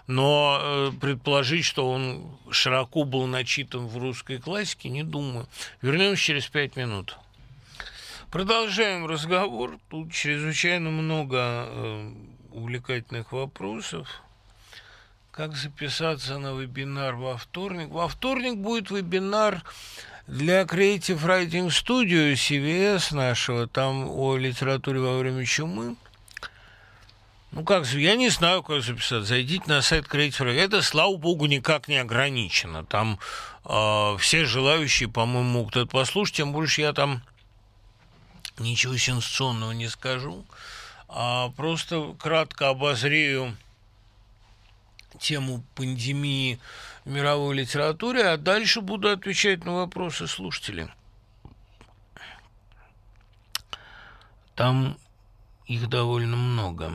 A: Но э, предположить, что он широко был начитан в русской классике, не думаю. Вернемся через пять минут. Продолжаем разговор. Тут чрезвычайно много э, увлекательных вопросов. Как записаться на вебинар во вторник? Во вторник будет вебинар для Creative Writing Studio CVS нашего, там о литературе во время чумы. Ну как, я не знаю, как записаться. Зайдите на сайт Creative Writing. Это, слава богу, никак не ограничено. Там э, все желающие, по-моему, могут это послушать, тем больше я там ничего сенсационного не скажу, а просто кратко обозрею тему пандемии в мировой литературе, а дальше буду отвечать на вопросы слушателей. Там их довольно много.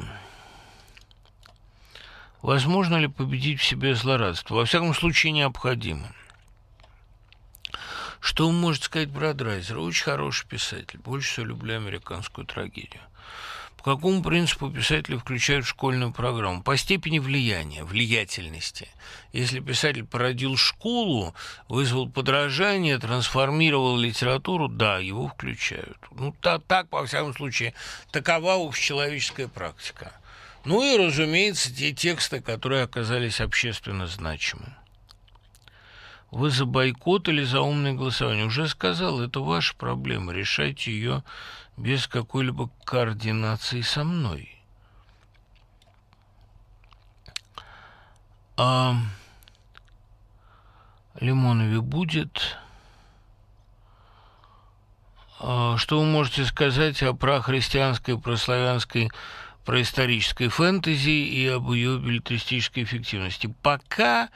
A: Возможно ли победить в себе злорадство? Во всяком случае, необходимо. Что вы можете сказать про Драйзера? Очень хороший писатель. Больше всего люблю американскую трагедию. По какому принципу писатели включают в школьную программу? По степени влияния, влиятельности. Если писатель породил школу, вызвал подражание, трансформировал литературу, да, его включают. Ну, так, так во всяком случае, такова общечеловеческая практика. Ну и, разумеется, те тексты, которые оказались общественно значимыми. Вы за бойкот или за умное голосование? Уже сказал, это ваша проблема. Решайте ее без какой-либо координации со мной. А Лимонове будет... А что вы можете сказать о прохристианской, прославянской, происторической фэнтези и об ее билетристической эффективности? Пока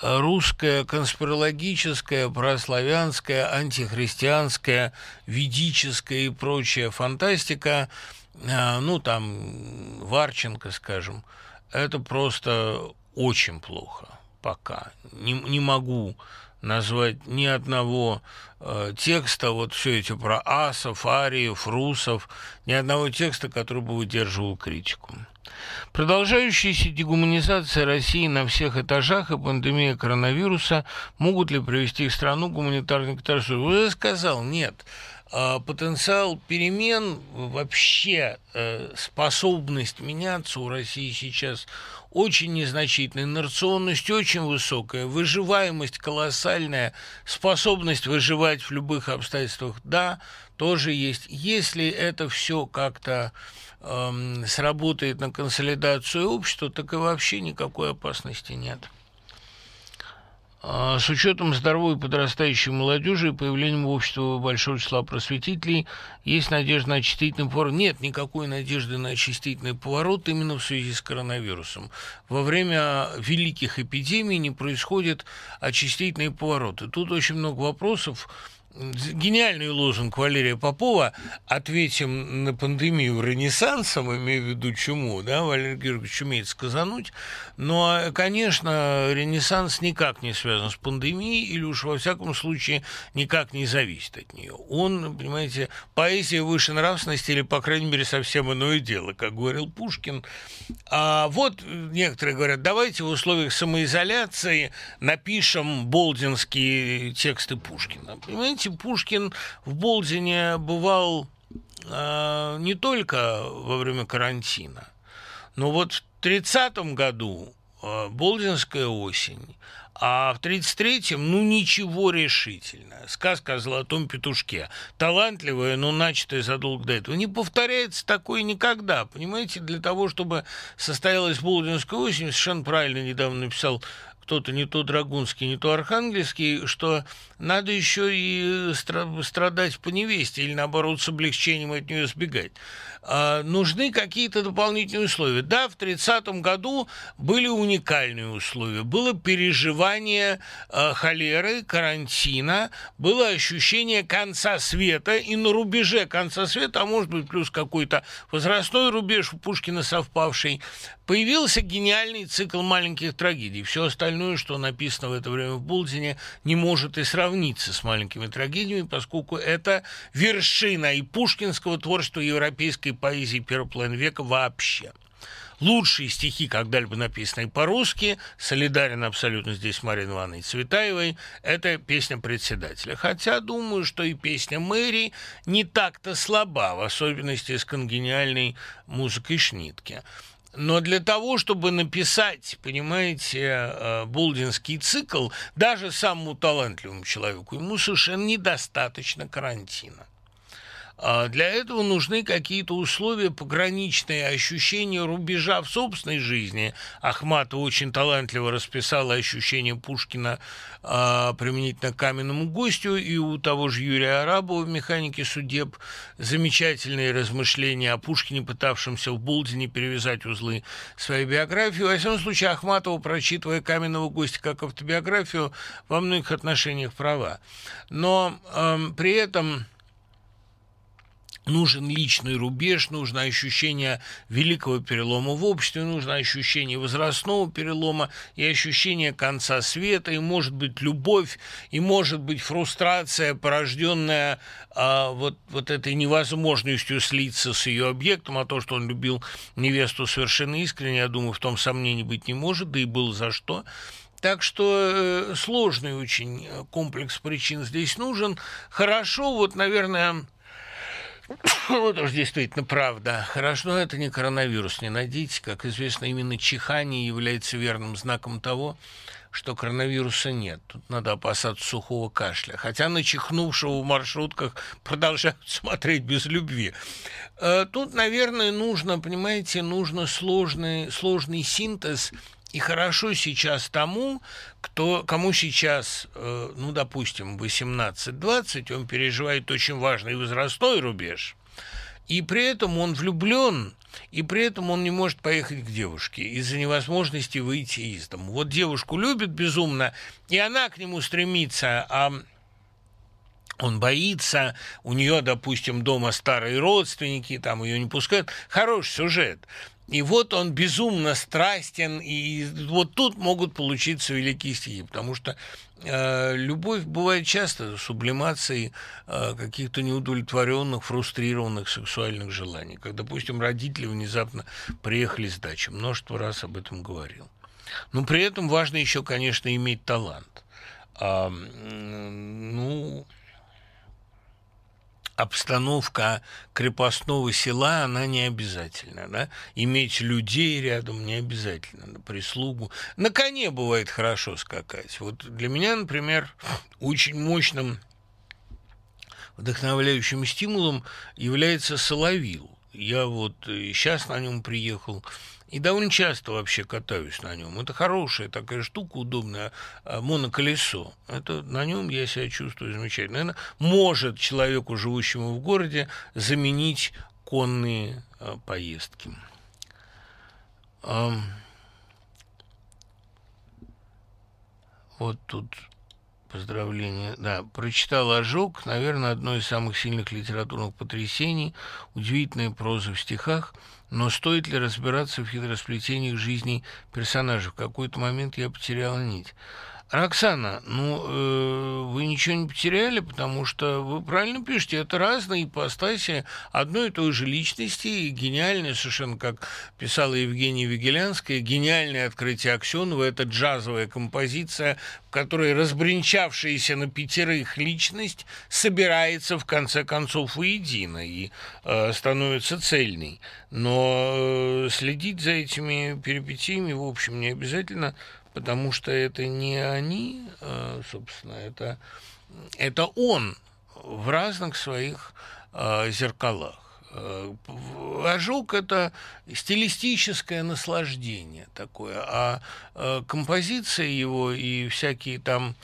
A: русская конспирологическая, прославянская, антихристианская, ведическая и прочая фантастика, а, ну, там, Варченко, скажем, это просто очень плохо пока. Не, не могу назвать ни одного э, текста, вот все эти про асов, ариев, русов, ни одного текста, который бы выдерживал критику. Продолжающаяся дегуманизация России на всех этажах и пандемия коронавируса могут ли привести к страну гуманитарной катастрофе? Уже сказал, нет. а, потенциал перемен, вообще э, способность меняться у России сейчас очень незначительная, инерционность очень высокая, выживаемость колоссальная, способность выживать в любых обстоятельствах, да, тоже есть. Если это все как-то эм, сработает на консолидацию общества, так и вообще никакой опасности нет. А, с учетом здоровой подрастающей молодежи и появлением в обществе большого числа просветителей есть надежда на очистительный поворот. Нет никакой надежды на очистительный поворот именно в связи с коронавирусом. Во время великих эпидемий не происходит очистительные повороты. Тут очень много вопросов, гениальный лозунг Валерия Попова «Ответим на пандемию ренессансом», имею в виду чуму, да, Валерий Георгиевич умеет сказануть, но, конечно, ренессанс никак не связан с пандемией или уж во всяком случае никак не зависит от нее. Он, понимаете, поэзия выше нравственности или, по крайней мере, совсем иное дело, как говорил Пушкин. А вот некоторые говорят, давайте в условиях самоизоляции напишем болдинские тексты Пушкина. Понимаете, знаете, Пушкин в Болдине бывал э, не только во время карантина, но вот в 30 году э, Болдинская осень, а в 33-м, ну, ничего решительно. Сказка о золотом петушке. Талантливая, но начатая задолго до этого. Не повторяется такое никогда. Понимаете, для того, чтобы состоялась Болдинская осень, совершенно правильно недавно написал кто-то не то Драгунский, не то Архангельский, что надо еще и страдать по невесте или, наоборот, с облегчением от нее сбегать. А, нужны какие-то дополнительные условия. Да, в 30 году были уникальные условия. Было переживание а, холеры, карантина, было ощущение конца света, и на рубеже конца света, а может быть, плюс какой-то возрастной рубеж у Пушкина совпавший, появился гениальный цикл маленьких трагедий. Все остальное, что написано в это время в Булдине, не может и сравниться с маленькими трагедиями, поскольку это вершина и пушкинского творчества, и европейской поэзии первого половины века вообще. Лучшие стихи, когда-либо написанные по-русски, солидарен абсолютно здесь с Мариной Ивановной Цветаевой, это песня председателя. Хотя думаю, что и песня Мэри не так-то слаба, в особенности с конгениальной музыкой Шнитке. Но для того, чтобы написать, понимаете, э, болдинский цикл, даже самому талантливому человеку, ему совершенно недостаточно карантина. А для этого нужны какие-то условия, пограничные ощущения рубежа в собственной жизни. Ахматова очень талантливо расписала ощущения Пушкина а, применительно к каменному гостю, и у того же Юрия Арабова в «Механике судеб» замечательные размышления о Пушкине, пытавшемся в Болдине перевязать узлы своей биографии. Во всяком случае, Ахматова, прочитывая «Каменного гостя» как автобиографию, во многих отношениях права. Но э, при этом нужен личный рубеж, нужно ощущение великого перелома в обществе, нужно ощущение возрастного перелома и ощущение конца света, и может быть любовь, и может быть фрустрация, порожденная а, вот, вот этой невозможностью слиться с ее объектом, а то, что он любил невесту совершенно искренне, я думаю, в том сомнений быть не может, да и было за что. Так что э, сложный очень комплекс причин здесь нужен. Хорошо, вот, наверное, *coughs* вот уж действительно правда. Хорошо, это не коронавирус, не надейтесь. Как известно, именно чихание является верным знаком того, что коронавируса нет. Тут надо опасаться сухого кашля. Хотя на чихнувшего в маршрутках *laughs* продолжают смотреть без любви. Э, тут, наверное, нужно, понимаете, нужно сложный, сложный синтез и хорошо сейчас тому, кто, кому сейчас, э, ну, допустим, 18-20, он переживает очень важный возрастной рубеж, и при этом он влюблен, и при этом он не может поехать к девушке из-за невозможности выйти из дома. Вот девушку любит безумно, и она к нему стремится, а он боится, у нее, допустим, дома старые родственники, там ее не пускают. Хороший сюжет. И вот он безумно страстен, и вот тут могут получиться великие стихи, потому что э, любовь бывает часто сублимацией э, каких-то неудовлетворенных, фрустрированных сексуальных желаний. Как, допустим, родители внезапно приехали с дачи. Множество раз об этом говорил. Но при этом важно еще, конечно, иметь талант. А, ну, обстановка крепостного села, она не обязательна, да? Иметь людей рядом не обязательно, на прислугу. На коне бывает хорошо скакать. Вот для меня, например, очень мощным вдохновляющим стимулом является соловил. Я вот сейчас на нем приехал и довольно часто вообще катаюсь на нем. Это хорошая такая штука, удобная, а, моноколесо. Это на нем я себя чувствую замечательно. Наверное, может человеку, живущему в городе, заменить конные а, поездки. Вот тут поздравление. Да, прочитал «Ожог», наверное, одно из самых сильных литературных потрясений, удивительная проза в стихах – но стоит ли разбираться в хитросплетениях жизни персонажей? В какой-то момент я потеряла нить. Роксана, ну, э, вы ничего не потеряли, потому что вы правильно пишете, это разные ипостаси одной и той же личности, и гениальное совершенно, как писала Евгения Вигелянская, гениальное открытие Аксенова, это джазовая композиция, в которой разбринчавшаяся на пятерых личность собирается в конце концов воедино и э, становится цельной. Но э, следить за этими перипетиями, в общем, не обязательно – потому что это не они, а, собственно, это, это он в разных своих а, зеркалах. А, ожог – это стилистическое наслаждение такое, а композиция его и всякие там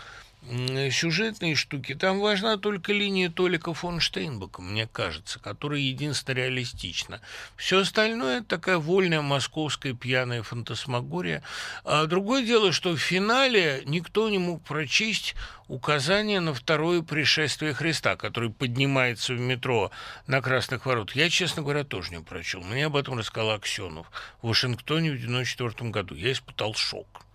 A: сюжетные штуки, там важна только линия Толика фон Штейнбека, мне кажется, которая единственно реалистична. Все остальное – такая вольная московская пьяная фантасмагория. А другое дело, что в финале никто не мог прочесть указание на второе пришествие Христа, который поднимается в метро на Красных ворот. Я, честно говоря, тоже не прочел. Мне об этом рассказал Аксенов в Вашингтоне в 1994 году. Я испытал шок.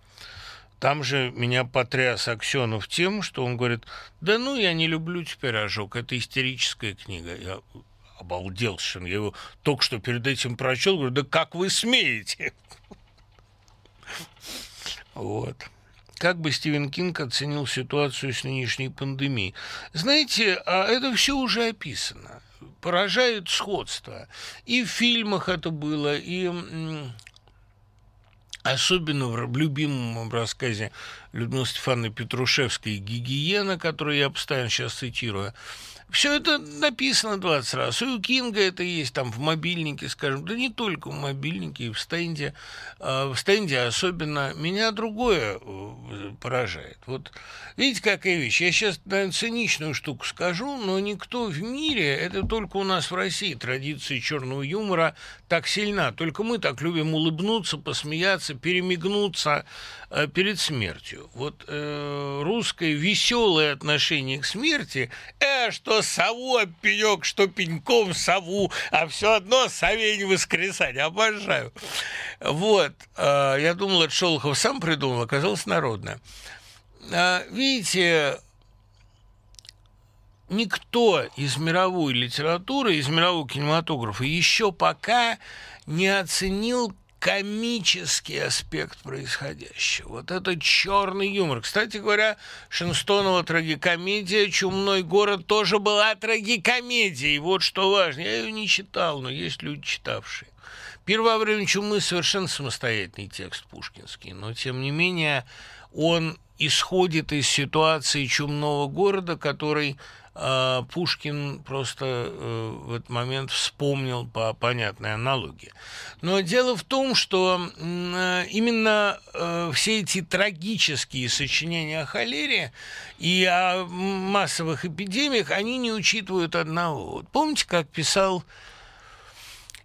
A: Там же меня потряс Аксенов тем, что он говорит, да ну, я не люблю теперь ожог, это истерическая книга. Я обалдел совершенно. Я его только что перед этим прочел, говорю, да как вы смеете? Вот. Как бы Стивен Кинг оценил ситуацию с нынешней пандемией? Знаете, а это все уже описано. Поражает сходство. И в фильмах это было, и Особенно в любимом рассказе Людмилы Стефановны Петрушевской «Гигиена», которую я постоянно сейчас цитирую, все это написано 20 раз. И у Кинга это есть там в мобильнике, скажем, да не только в мобильнике, и в стенде. А в стенде особенно меня другое э, поражает. Вот видите, какая вещь. Я сейчас, наверное, циничную штуку скажу, но никто в мире, это только у нас в России традиция черного юмора так сильна. Только мы так любим улыбнуться, посмеяться, перемигнуться, перед смертью. Вот э, русское веселое отношение к смерти, э, что сову пенек, что пеньком сову, а все одно совей не воскресать, обожаю. Вот, э, я думал, это Шолохов сам придумал, оказалось народное. Э, видите, никто из мировой литературы, из мирового кинематографа еще пока не оценил комический аспект происходящего. Вот это черный юмор. Кстати говоря, Шинстонова трагикомедия «Чумной город» тоже была трагикомедией. Вот что важно. Я ее не читал, но есть люди, читавшие. Первое время чумы совершенно самостоятельный текст пушкинский, но тем не менее он исходит из ситуации чумного города, который Пушкин просто э, в этот момент вспомнил по понятной аналогии. Но дело в том, что э, именно э, все эти трагические сочинения о холере и о массовых эпидемиях, они не учитывают одного. Вот помните, как писал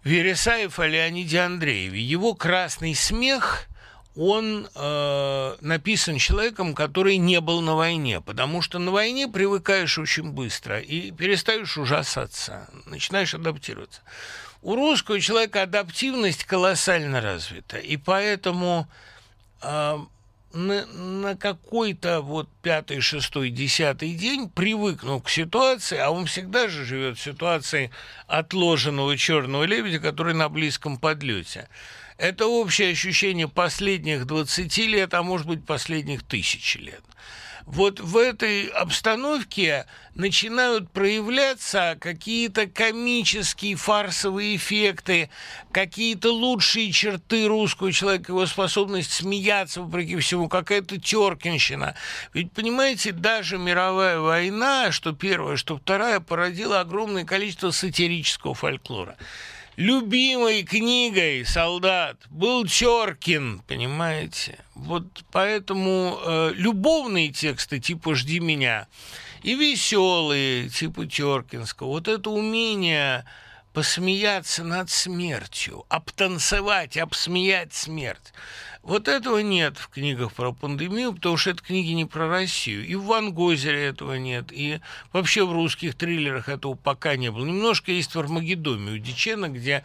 A: Вересаев о Леониде Андрееве? Его «Красный смех» он э, написан человеком, который не был на войне, потому что на войне привыкаешь очень быстро и перестаешь ужасаться, начинаешь адаптироваться. У русского человека адаптивность колоссально развита, и поэтому э, на, на какой-то вот пятый, шестой, десятый день привыкнул к ситуации, а он всегда же живет в ситуации отложенного черного лебедя, который на близком подлете. Это общее ощущение последних 20 лет, а может быть последних тысячи лет. вот в этой обстановке начинают проявляться какие-то комические фарсовые эффекты, какие-то лучшие черты русского человека, его способность смеяться вопреки всему, какая-то теркинщина. Ведь, понимаете, даже мировая война, что первая, что вторая, породила огромное количество сатирического фольклора любимой книгой солдат был Черкин, понимаете? Вот поэтому э, любовные тексты типа «Жди меня» и веселые типа Черкинского, вот это умение посмеяться над смертью, обтанцевать, обсмеять смерть – вот этого нет в книгах про пандемию, потому что это книги не про Россию. И в Ван Гозере этого нет, и вообще в русских триллерах этого пока не было. Немножко есть в Армагеддоме у Дичена, где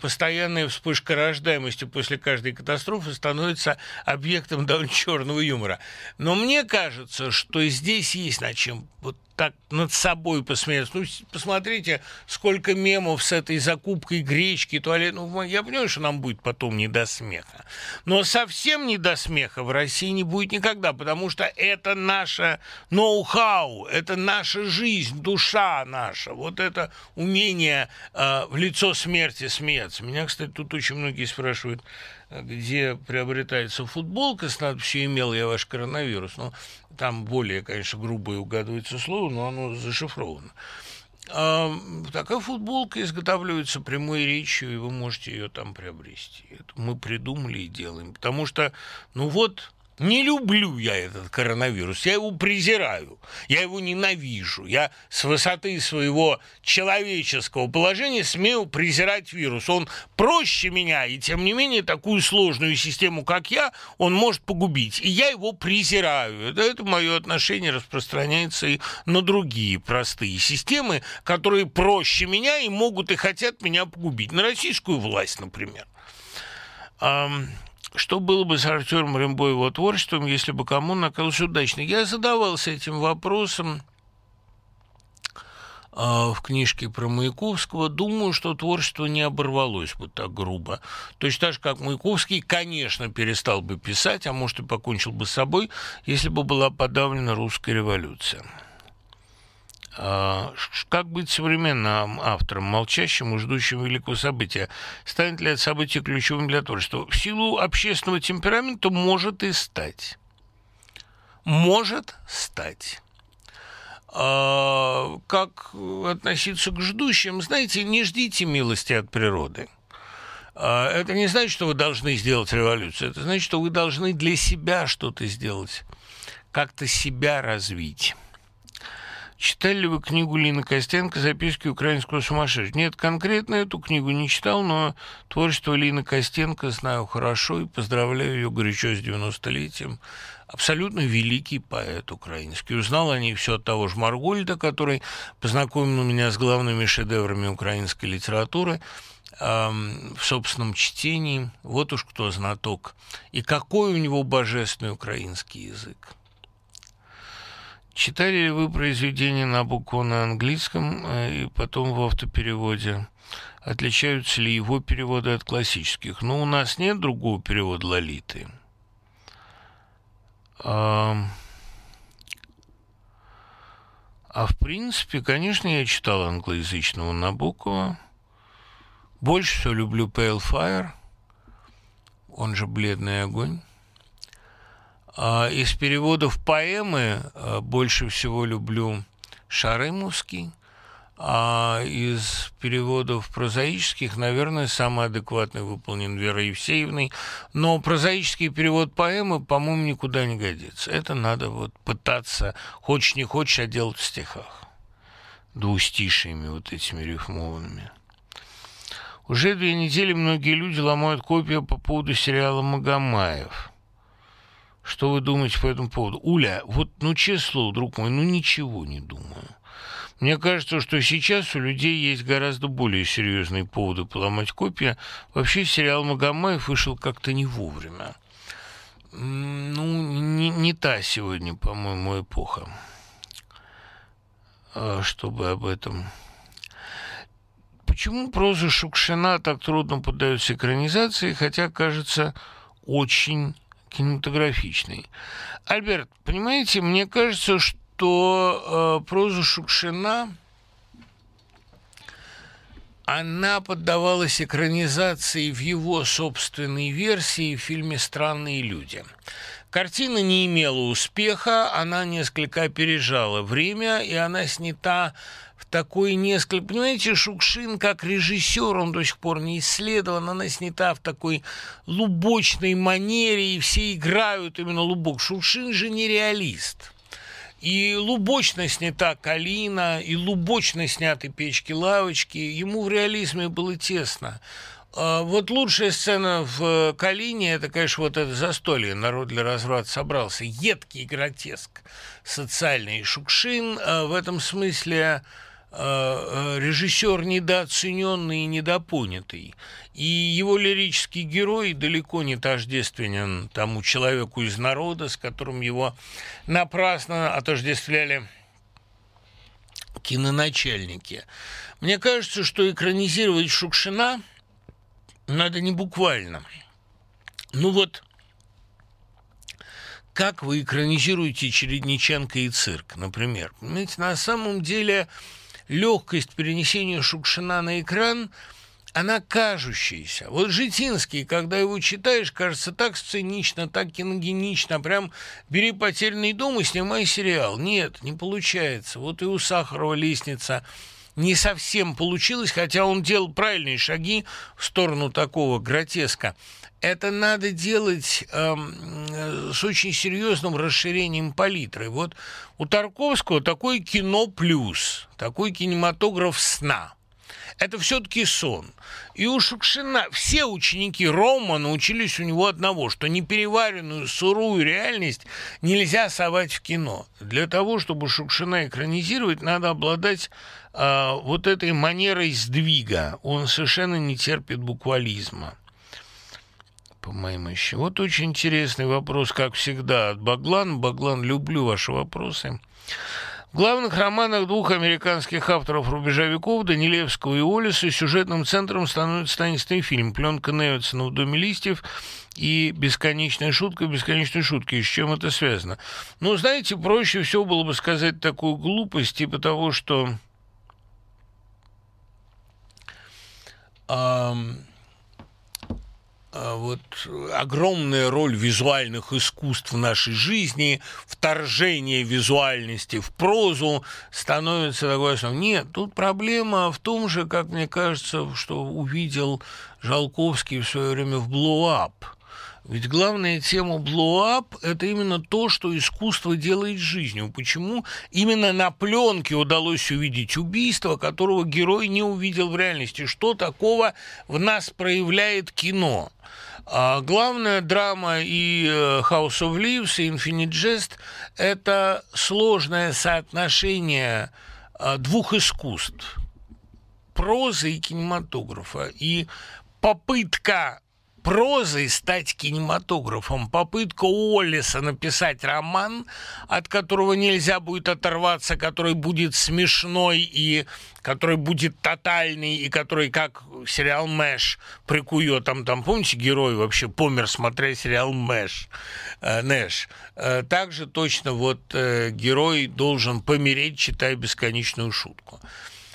A: постоянная вспышка рождаемости после каждой катастрофы становится объектом *laughs* довольно черного юмора. Но мне кажется, что здесь есть над чем вот так над собой посмеяться. Ну, посмотрите, сколько мемов с этой закупкой гречки, туалет. Ну, я понимаю, что нам будет потом не до смеха. Но совсем не до смеха в России не будет никогда, потому что это наше ноу-хау, это наша жизнь, душа наша. Вот это умение э, в лицо смерти смеяться. Меня, кстати, тут очень многие спрашивают, где приобретается футболка с надписью «Имел я ваш коронавирус». Ну, там более, конечно, грубое угадывается слово, но оно зашифровано. А, такая футболка изготавливается прямой речью, и вы можете ее там приобрести. Это мы придумали и делаем. Потому что, ну вот, не люблю я этот коронавирус, я его презираю, я его ненавижу. Я с высоты своего человеческого положения смею презирать вирус. Он проще меня, и тем не менее такую сложную систему, как я, он может погубить. И я его презираю. Это, это мое отношение распространяется и на другие простые системы, которые проще меня и могут и хотят меня погубить. На российскую власть, например. Что было бы с Артемом Рембо его творчеством, если бы кому оказалось удачно? Я задавался этим вопросом а, в книжке про Маяковского, думаю, что творчество не оборвалось бы так грубо. Точно так же, как Маяковский, конечно, перестал бы писать, а может и покончил бы с собой, если бы была подавлена русская революция. А, как быть современным автором, молчащим и ждущим великого события? Станет ли это событие ключевым для творчества? В силу общественного темперамента может и стать. Может стать. А, как относиться к ждущим? Знаете, не ждите милости от природы. А, это не значит, что вы должны сделать революцию. Это значит, что вы должны для себя что-то сделать, как-то себя развить. Читали ли вы книгу Лины Костенко «Записки украинского сумасшедшего»? Нет, конкретно эту книгу не читал, но творчество Лины Костенко знаю хорошо и поздравляю ее горячо с 90-летием. Абсолютно великий поэт украинский. Узнал о ней все от того же Маргольда, который познакомил меня с главными шедеврами украинской литературы в собственном чтении. Вот уж кто знаток. И какой у него божественный украинский язык. Читали ли вы произведение Набокова на английском э, и потом в автопереводе? Отличаются ли его переводы от классических? Ну, у нас нет другого перевода Лолиты. А, а в принципе, конечно, я читал англоязычного Набокова. Больше всего люблю Pale Fire, он же «Бледный огонь». А из переводов поэмы а, больше всего люблю Шарымовский, а из переводов прозаических, наверное, самый адекватный выполнен Верой Евсеевной. Но прозаический перевод поэмы, по-моему, никуда не годится. Это надо вот пытаться, хочешь не хочешь, а делать в стихах. Двустишиями вот этими рифмованными. Уже две недели многие люди ломают копию по поводу сериала «Магомаев». Что вы думаете по этому поводу? Уля, вот, ну, честное слово, друг мой, ну, ничего не думаю. Мне кажется, что сейчас у людей есть гораздо более серьезные поводы поломать копия. Вообще сериал «Магомаев» вышел как-то не вовремя. Ну, не, не та сегодня, по-моему, эпоха, а, чтобы об этом... Почему проза Шукшина так трудно поддается экранизации, хотя кажется очень кинематографичный. Альберт, понимаете, мне кажется, что э, проза Шукшина она поддавалась экранизации в его собственной версии в фильме «Странные люди». Картина не имела успеха, она несколько опережала время, и она снята такой несколько... Понимаете, Шукшин как режиссер, он до сих пор не исследован, она снята в такой лубочной манере, и все играют именно лубок. Шукшин же не реалист. И лубочно снята Калина, и лубочно сняты печки-лавочки. Ему в реализме было тесно. А вот лучшая сцена в Калине – это, конечно, вот это застолье. Народ для разврата собрался. Едкий гротеск социальный. Шукшин а в этом смысле режиссер недооцененный и недопонятый. И его лирический герой далеко не тождественен тому человеку из народа, с которым его напрасно отождествляли киноначальники. Мне кажется, что экранизировать Шукшина – надо не буквально. Ну вот, как вы экранизируете Чередниченко и цирк, например? Понимаете, на самом деле легкость перенесения Шукшина на экран – она кажущаяся. Вот Житинский, когда его читаешь, кажется так сценично, так киногенично, прям бери «Потерянный дом» и снимай сериал. Нет, не получается. Вот и у Сахарова лестница – не совсем получилось, хотя он делал правильные шаги в сторону такого гротеска. Это надо делать э, с очень серьезным расширением палитры. Вот у Тарковского такое кино плюс, такой кинематограф сна – это все-таки сон. И у Шукшина все ученики Рома научились у него одного, что непереваренную сырую реальность нельзя совать в кино. Для того, чтобы Шукшина экранизировать, надо обладать э, вот этой манерой сдвига. Он совершенно не терпит буквализма по моим еще. Вот очень интересный вопрос, как всегда, от Баглан. Баглан, люблю ваши вопросы. В главных романах двух американских авторов рубежа веков, Данилевского и Олиса, сюжетным центром становится таинственный фильм «Пленка Невицена в доме листьев» и «Бесконечная шутка, бесконечной шутки». С чем это связано? Ну, знаете, проще всего было бы сказать такую глупость, типа того, что... Эм а, вот огромная роль визуальных искусств в нашей жизни, вторжение визуальности в прозу становится такой основой. Нет, тут проблема в том же, как мне кажется, что увидел Жолковский в свое время в «Blow-Up», ведь главная тема блоуап – это именно то, что искусство делает жизнью. Почему именно на пленке удалось увидеть убийство, которого герой не увидел в реальности? Что такого в нас проявляет кино? А главная драма и э, House of Leaves, и Infinite Jest – это сложное соотношение э, двух искусств – прозы и кинематографа. И попытка прозой стать кинематографом. Попытка Уоллиса написать роман, от которого нельзя будет оторваться, который будет смешной и который будет тотальный, и который, как сериал «Мэш», прикует там, там, помните, герой вообще помер, смотря сериал «Мэш», э, «Нэш». Э, также точно вот э, герой должен помереть, читая бесконечную шутку.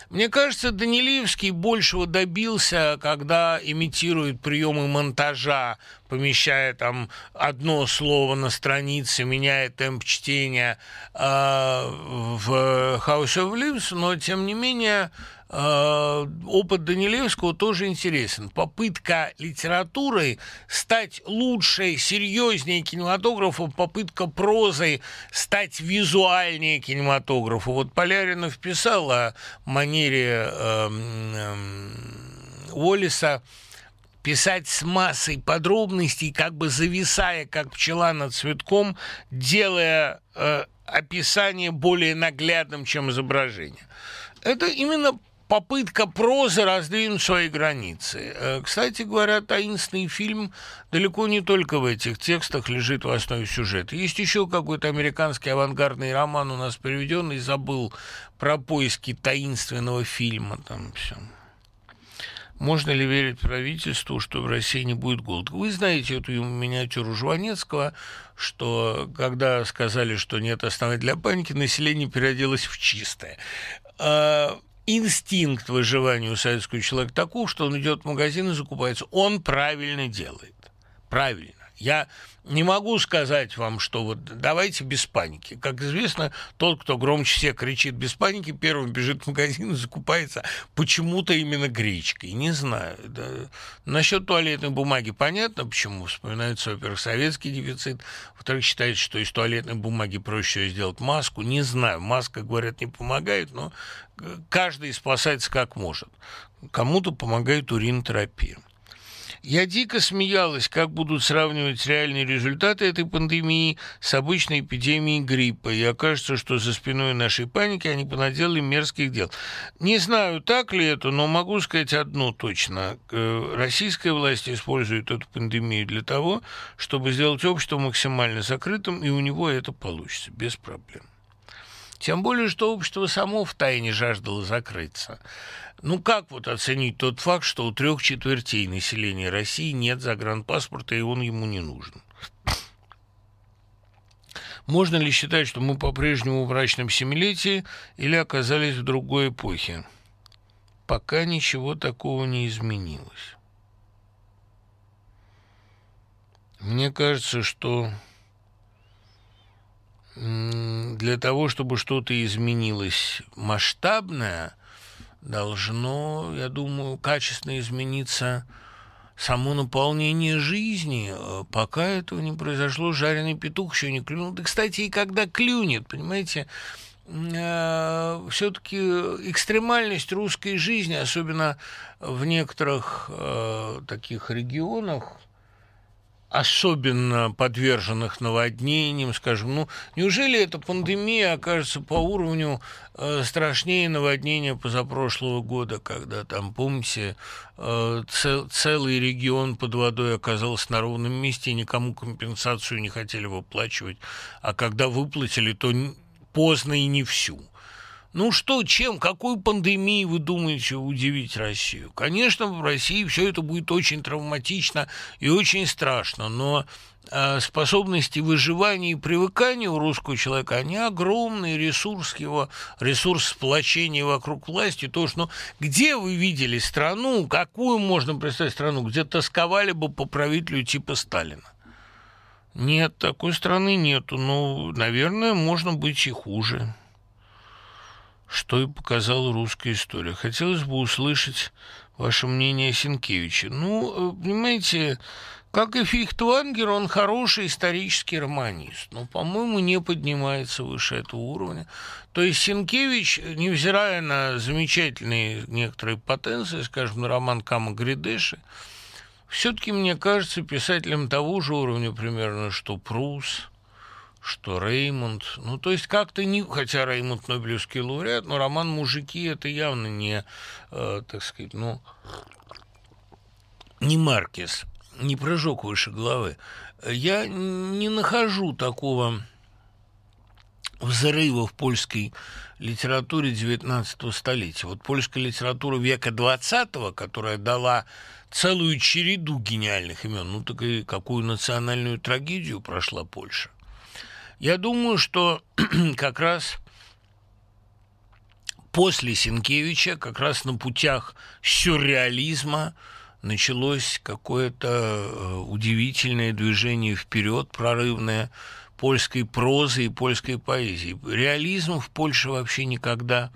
A: Мне кажется, Данилевский большего добился, когда имитирует приемы монтажа, помещая там одно слово на странице, меняя темп чтения э, в House of Leaves, но тем не менее опыт Данилевского тоже интересен. Попытка литературой стать лучше, серьезнее кинематографа, попытка прозой стать визуальнее кинематографа. Вот Поляринов писал о манере э, э, Уоллиса писать с массой подробностей, как бы зависая, как пчела над цветком, делая э, описание более наглядным, чем изображение. Это именно попытка прозы раздвинуть свои границы. Э, кстати говоря, таинственный фильм далеко не только в этих текстах лежит в основе сюжета. Есть еще какой-то американский авангардный роман у нас переведенный, забыл про поиски таинственного фильма, там все. Можно ли верить правительству, что в России не будет голода? Вы знаете эту миниатюру Жванецкого, что когда сказали, что нет оснований для паники, население переоделось в чистое. Инстинкт выживания у советского человека таков, что он идет в магазин и закупается. Он правильно делает. Правильно. Я не могу сказать вам, что вот давайте без паники. Как известно, тот, кто громче всех кричит без паники, первым бежит в магазин и закупается почему-то именно гречкой. Не знаю. Да. Насчет туалетной бумаги понятно, почему. Вспоминается, во-первых, советский дефицит. Во-вторых, считается, что из туалетной бумаги проще сделать маску. Не знаю. Маска, говорят, не помогает, но каждый спасается как может. Кому-то помогает уринотерапия. Я дико смеялась, как будут сравнивать реальные результаты этой пандемии с обычной эпидемией гриппа. И окажется, что за спиной нашей паники они понаделали мерзких дел. Не знаю, так ли это, но могу сказать одно точно. Э, российская власть использует эту пандемию для того, чтобы сделать общество максимально закрытым, и у него это получится без проблем. Тем более, что общество само в тайне жаждало закрыться. Ну как вот оценить тот факт, что у трех четвертей населения России нет загранпаспорта, и он ему не нужен? Можно ли считать, что мы по-прежнему в мрачном семилетии или оказались в другой эпохе? Пока ничего такого не изменилось. Мне кажется, что для того, чтобы что-то изменилось масштабное, должно, я думаю, качественно измениться само наполнение жизни. Пока этого не произошло, жареный петух еще не клюнул. Да, кстати, и когда клюнет, понимаете, э, все-таки экстремальность русской жизни, особенно в некоторых э, таких регионах, особенно подверженных наводнениям, скажем, ну, неужели эта пандемия окажется по уровню э, страшнее наводнения позапрошлого года, когда там, помните, э, цел, целый регион под водой оказался на ровном месте, и никому компенсацию не хотели выплачивать, а когда выплатили, то поздно и не всю. Ну что, чем, какой пандемией вы думаете удивить Россию? Конечно, в России все это будет очень травматично и очень страшно, но э, способности выживания и привыкания у русского человека, они огромные, ресурс его, ресурс сплочения вокруг власти, то, что, ну, где вы видели страну, какую можно представить страну, где тосковали бы по правителю типа Сталина? Нет, такой страны нету, ну, наверное, можно быть и хуже что и показала русская история. Хотелось бы услышать ваше мнение о Сенкевиче. Ну, э, понимаете, как и Фихтвангер, он хороший исторический романист, но, по-моему, не поднимается выше этого уровня. То есть Сенкевич, невзирая на замечательные некоторые потенции, скажем, на роман Кама Гридеши, все-таки, мне кажется, писателем того же уровня примерно, что Прус, что Реймонд, ну, то есть как-то не, хотя Реймонд Нобелевский лауреат, но роман «Мужики» это явно не, э, так сказать, ну, не Маркес, не прыжок выше головы. Я не нахожу такого взрыва в польской литературе XIX столетия. Вот польская литература века XX, которая дала целую череду гениальных имен, ну так и какую национальную трагедию прошла Польша. Я думаю, что *clears throat* как раз после Сенкевича, как раз на путях сюрреализма, началось какое-то э, удивительное движение вперед, прорывное польской прозы и польской поэзии. Реализм в Польше вообще никогда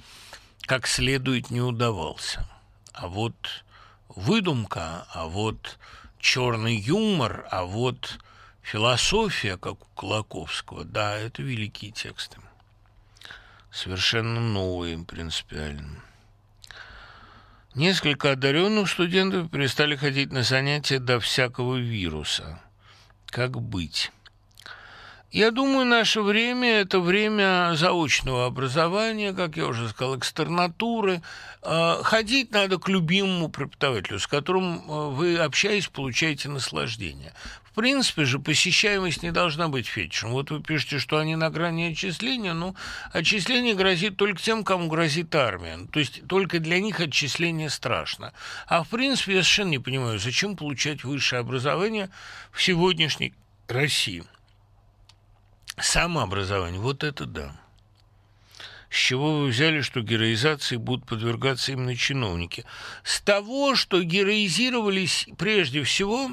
A: как следует не удавался. А вот выдумка, а вот черный юмор, а вот Философия, как у Колоковского, да, это великие тексты. Совершенно новые, принципиально. Несколько одаренных студентов перестали ходить на занятия до всякого вируса. Как быть? Я думаю, наше время – это время заочного образования, как я уже сказал, экстернатуры. А, ходить надо к любимому преподавателю, с которым а, вы, общаясь, получаете наслаждение принципе же посещаемость не должна быть фетишем. Вот вы пишете, что они на грани отчисления, ну, отчисление грозит только тем, кому грозит армия. То есть только для них отчисление страшно. А в принципе я совершенно не понимаю, зачем получать высшее образование в сегодняшней России. Самообразование, вот это да. С чего вы взяли, что героизации будут подвергаться именно чиновники? С того, что героизировались прежде всего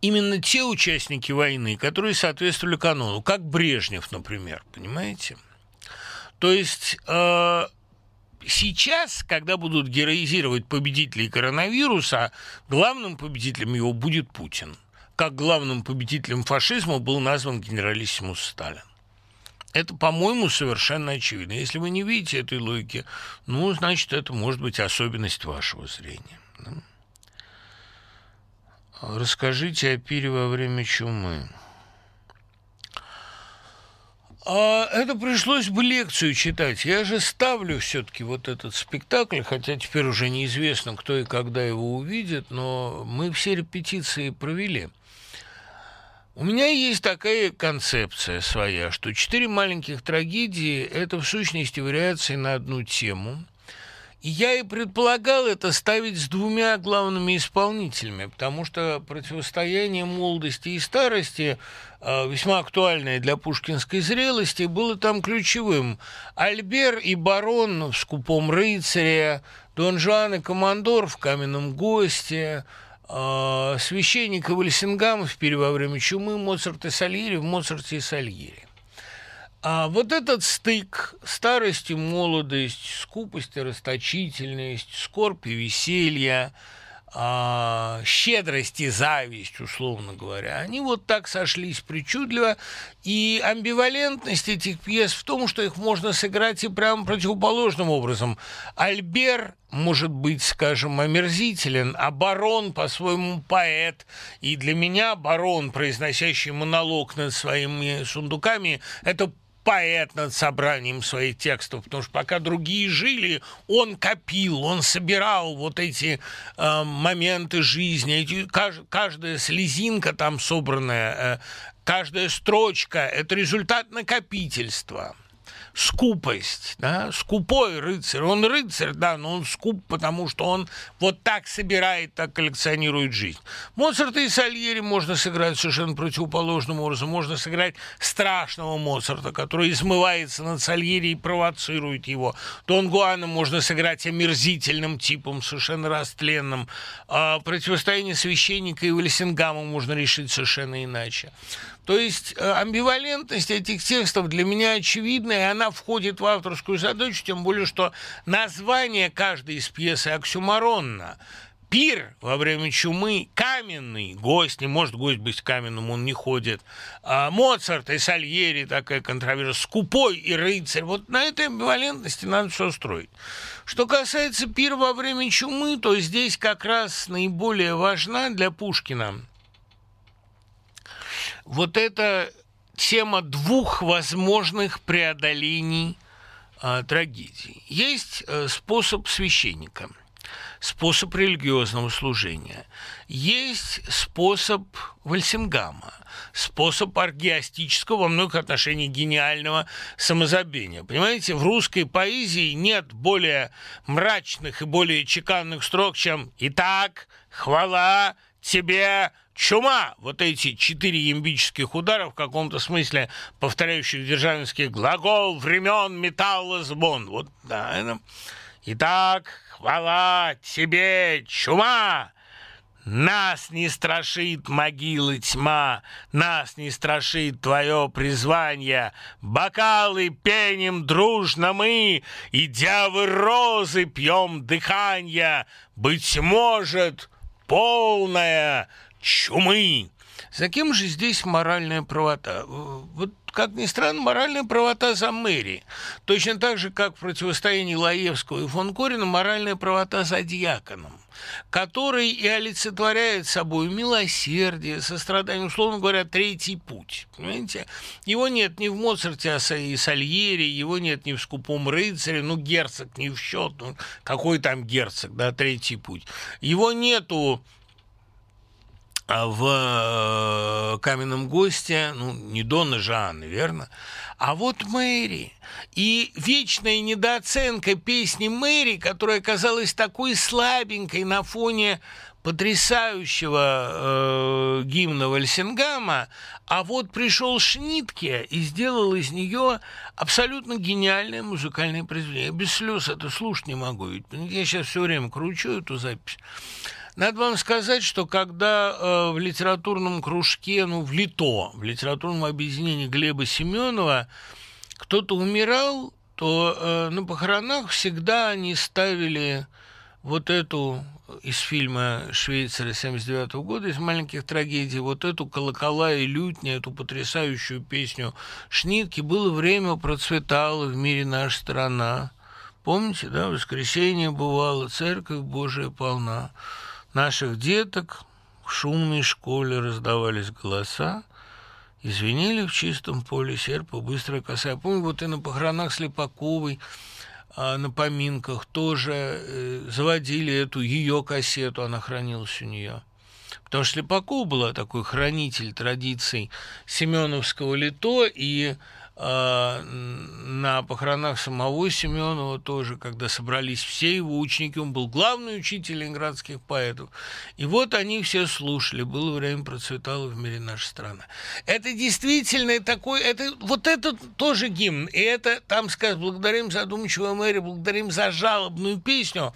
A: именно те участники войны, которые соответствовали канону, как Брежнев, например, понимаете? То есть э, сейчас, когда будут героизировать победителей коронавируса, главным победителем его будет Путин. Как главным победителем фашизма был назван генералиссимус Сталин. Это, по-моему, совершенно очевидно. Если вы не видите этой логики, ну, значит, это может быть особенность вашего зрения. Да? Расскажите о пире во время чумы. А это пришлось бы лекцию читать. Я же ставлю все-таки вот этот спектакль, хотя теперь уже неизвестно, кто и когда его увидит, но мы все репетиции провели – у меня есть такая концепция своя, что четыре маленьких трагедии – это в сущности вариации на одну тему. И я и предполагал это ставить с двумя главными исполнителями, потому что противостояние молодости и старости, а, весьма актуальное для пушкинской зрелости, было там ключевым. Альбер и барон в «Скупом рыцаре», Дон Жуан и командор в «Каменном госте», э, священника Вальсингама в «Пире во время чумы», Моцарт и Сальери в «Моцарте и Сальери». А вот этот стык старость и молодость, скупость и расточительность, скорбь и веселье – а, щедрость и зависть, условно говоря, они вот так сошлись причудливо, и амбивалентность этих пьес в том, что их можно сыграть и прямо противоположным образом. Альбер может быть, скажем, омерзителен, а барон по-своему поэт, и для меня барон, произносящий монолог над своими сундуками, это поэт над собранием своих текстов, потому что пока другие жили, он копил, он собирал вот эти э, моменты жизни, эти, кажд, каждая слезинка там собранная, э, каждая строчка – это результат накопительства скупость, да, скупой рыцарь. Он рыцарь, да, но он скуп, потому что он вот так собирает, так коллекционирует жизнь. Моцарта и Сальери можно сыграть совершенно противоположным образом. Можно сыграть страшного Моцарта, который измывается над Сальери и провоцирует его. Дон Гуана можно сыграть омерзительным типом, совершенно растленным. А противостояние священника и Вальсингама можно решить совершенно иначе. То есть э, амбивалентность этих текстов для меня очевидна, и она входит в авторскую задачу, тем более, что название каждой из пьесы оксюмаронно. Пир во время чумы каменный, гость, не может гость быть каменным, он не ходит. А Моцарт и Сальери, такая контроверсия, скупой и рыцарь. Вот на этой амбивалентности надо все строить. Что касается пира во время чумы, то здесь как раз наиболее важна для Пушкина вот эта тема двух возможных преодолений э, трагедии. Есть э, способ священника, способ религиозного служения, есть способ Вальсингама, способ аргиастического, во многих отношениях гениального самозабвения. Понимаете, в русской поэзии нет более мрачных и более чеканных строк, чем «Итак, хвала тебе, чума, вот эти четыре ямбических удара в каком-то смысле повторяющих державинский глагол времен металла звон. Вот, да, это... Итак, хвала тебе, чума! Нас не страшит могилы тьма, Нас не страшит твое призвание. Бокалы пеним дружно мы, И девы розы пьем дыхание. Быть может, полная чумы. За кем же здесь моральная правота? Вот как ни странно, моральная правота за мэри. Точно так же, как в противостоянии Лаевского и фон Корина, моральная правота за дьяконом, который и олицетворяет собой милосердие, сострадание, условно говоря, третий путь. Понимаете? Его нет ни в Моцарте, а и Сальери, его нет ни в «Скупом рыцаре», ну, герцог не в счет, ну, какой там герцог, да, третий путь. Его нету в э, «Каменном госте», ну, не Дона Жанны, верно? А вот Мэри. И вечная недооценка песни Мэри, которая казалась такой слабенькой на фоне потрясающего э, гимна Вальсингама, а вот пришел Шнитке и сделал из нее абсолютно гениальное музыкальное произведение. Я без слез это слушать не могу, ведь я сейчас все время кручу эту запись. Надо вам сказать, что когда э, в литературном кружке, ну, в ЛИТО, в литературном объединении Глеба Семенова кто-то умирал, то э, на похоронах всегда они ставили вот эту из фильма «Швейцария» 79 года, из «Маленьких трагедий», вот эту «Колокола и лютня», эту потрясающую песню Шнитки, было время, процветала в мире наша страна. Помните, да, воскресенье бывало, церковь Божия полна наших деток в шумной школе раздавались голоса, извинили в чистом поле серпа быстрая коса. Я помню, вот и на похоронах Слепаковой, а на поминках тоже э, заводили эту ее кассету, она хранилась у нее. Потому что Слепаков была такой хранитель традиций Семеновского лито, и на похоронах самого Семенова тоже, когда собрались все его ученики, он был главный учитель ленинградских поэтов. И вот они все слушали, было время, процветала в мире наша страна. Это действительно такой, это, вот это тоже гимн, и это, там сказать, благодарим задумчивую мэри, благодарим за жалобную песню,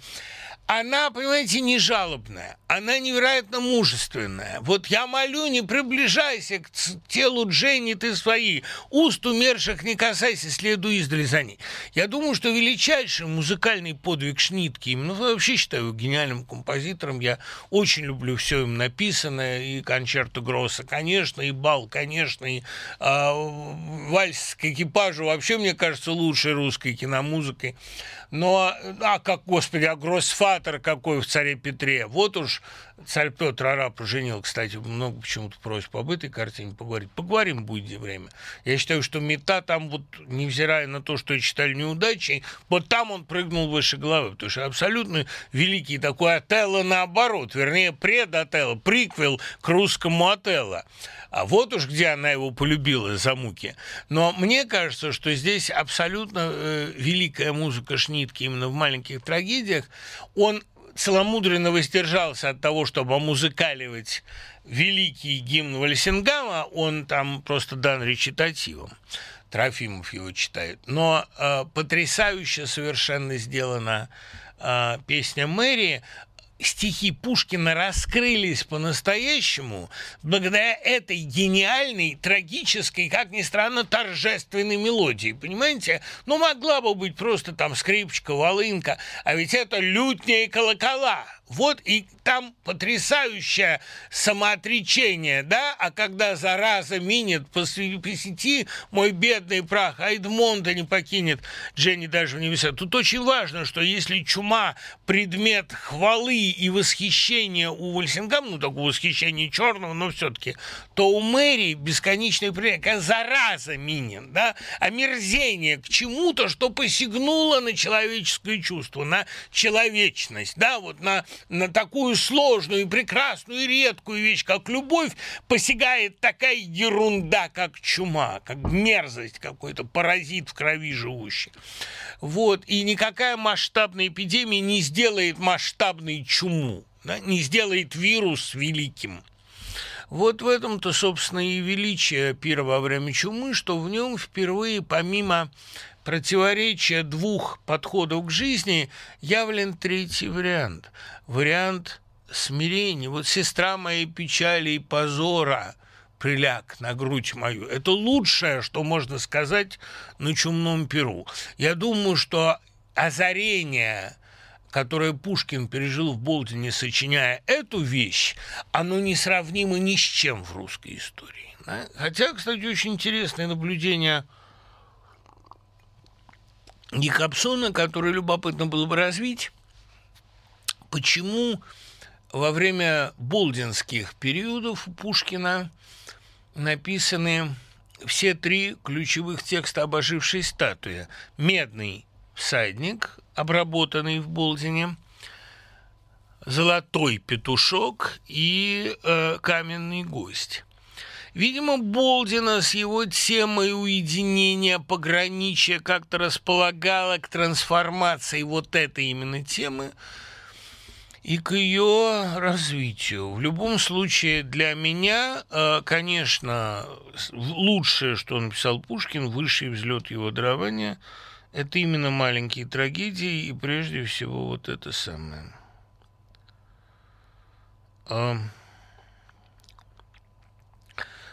A: она, понимаете, не жалобная, она невероятно мужественная. Вот я молю, не приближайся к телу Дженни ты свои, уст умерших не касайся, следуй издали за ней. Я думаю, что величайший музыкальный подвиг Шнитки, ну, вообще считаю его гениальным композитором, я очень люблю все им написанное, и концерты Гросса, конечно, и бал, конечно, и э, вальс к экипажу, вообще, мне кажется, лучшей русской киномузыкой. Но, а как, господи, а гроссфатер какой в царе Петре. Вот уж царь Петр араб женил, кстати, много почему-то просьб об этой картине поговорить. Поговорим будет время. Я считаю, что мета там вот, невзирая на то, что читали неудачи, вот там он прыгнул выше головы, потому что абсолютно великий такой Отелло наоборот, вернее, пред Отелло, приквел к русскому Отелло. А вот уж где она его полюбила за муки. Но мне кажется, что здесь абсолютно э, великая музыка Шнитки именно в маленьких трагедиях. Он целомудренно воздержался от того, чтобы музыкаливать великий гимн Вальсингама, он там просто дан речитативом. Трофимов его читает. Но э, потрясающе совершенно сделана э, песня Мэри стихи Пушкина раскрылись по-настоящему благодаря этой гениальной, трагической, как ни странно, торжественной мелодии. Понимаете? Ну, могла бы быть просто там скрипочка, волынка, а ведь это лютня колокола. Вот и там потрясающее самоотречение, да, а когда зараза минет по, сети, мой бедный прах, а Эдмонда не покинет Дженни даже в небеса. Тут очень важно, что если чума предмет хвалы и восхищения у Вальсингама, ну, такого восхищения черного, но все-таки, то у Мэри бесконечный пример, как зараза минет, да, омерзение к чему-то, что посягнуло на человеческое чувство, на человечность, да, вот на на такую сложную прекрасную и редкую вещь, как любовь, посягает такая ерунда, как чума, как мерзость какой-то, паразит в крови живущий. Вот. И никакая масштабная эпидемия не сделает масштабной чуму, да? не сделает вирус великим. Вот в этом-то, собственно, и величие пира во время чумы, что в нем впервые, помимо противоречия двух подходов к жизни, явлен третий вариант. Вариант смирения. Вот сестра моей печали и позора приляг на грудь мою. Это лучшее, что можно сказать на чумном перу. Я думаю, что озарение которое Пушкин пережил в Болдине, сочиняя эту вещь, оно несравнимо ни с чем в русской истории. Хотя, кстати, очень интересное наблюдение – Якобсона, который любопытно было бы развить, почему во время болдинских периодов у Пушкина написаны все три ключевых текста об ожившей статуе. «Медный всадник», обработанный в Болдине, «Золотой петушок» и э, «Каменный гость». Видимо, Болдина с его темой уединения, пограничия как-то располагала к трансформации вот этой именно темы и к ее развитию. В любом случае, для меня, э, конечно, лучшее, что написал Пушкин, высший взлет его дарования, это именно маленькие трагедии и прежде всего вот это самое.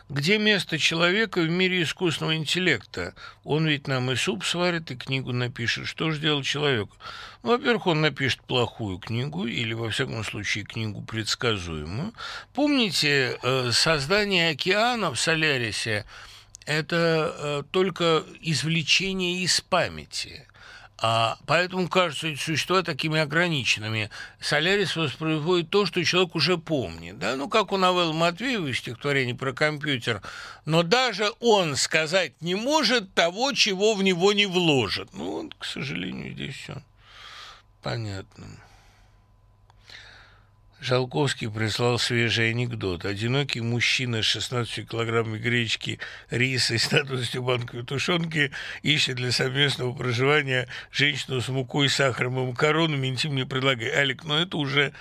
A: Где место человека в мире искусственного интеллекта? Он ведь нам и суп сварит, и книгу напишет. Что же делать человеку? Ну, во-первых, он напишет плохую книгу, или, во всяком случае, книгу предсказуемую. Помните, э, создание океана в Солярисе – это э, только извлечение из памяти – а, поэтому кажутся эти существа такими ограниченными. Солярис воспроизводит то, что человек уже помнит. Да? Ну, как у новеллы Матвеева стихотворение про компьютер. Но даже он сказать не может того, чего в него не вложит. Ну, вот, к сожалению, здесь все понятно. Жалковский прислал свежий анекдот. Одинокий мужчина с 16 килограммами гречки, риса и 120 банками тушенки ищет для совместного проживания женщину с мукой, сахаром и макаронами, интимно предлагает. Алик, но это уже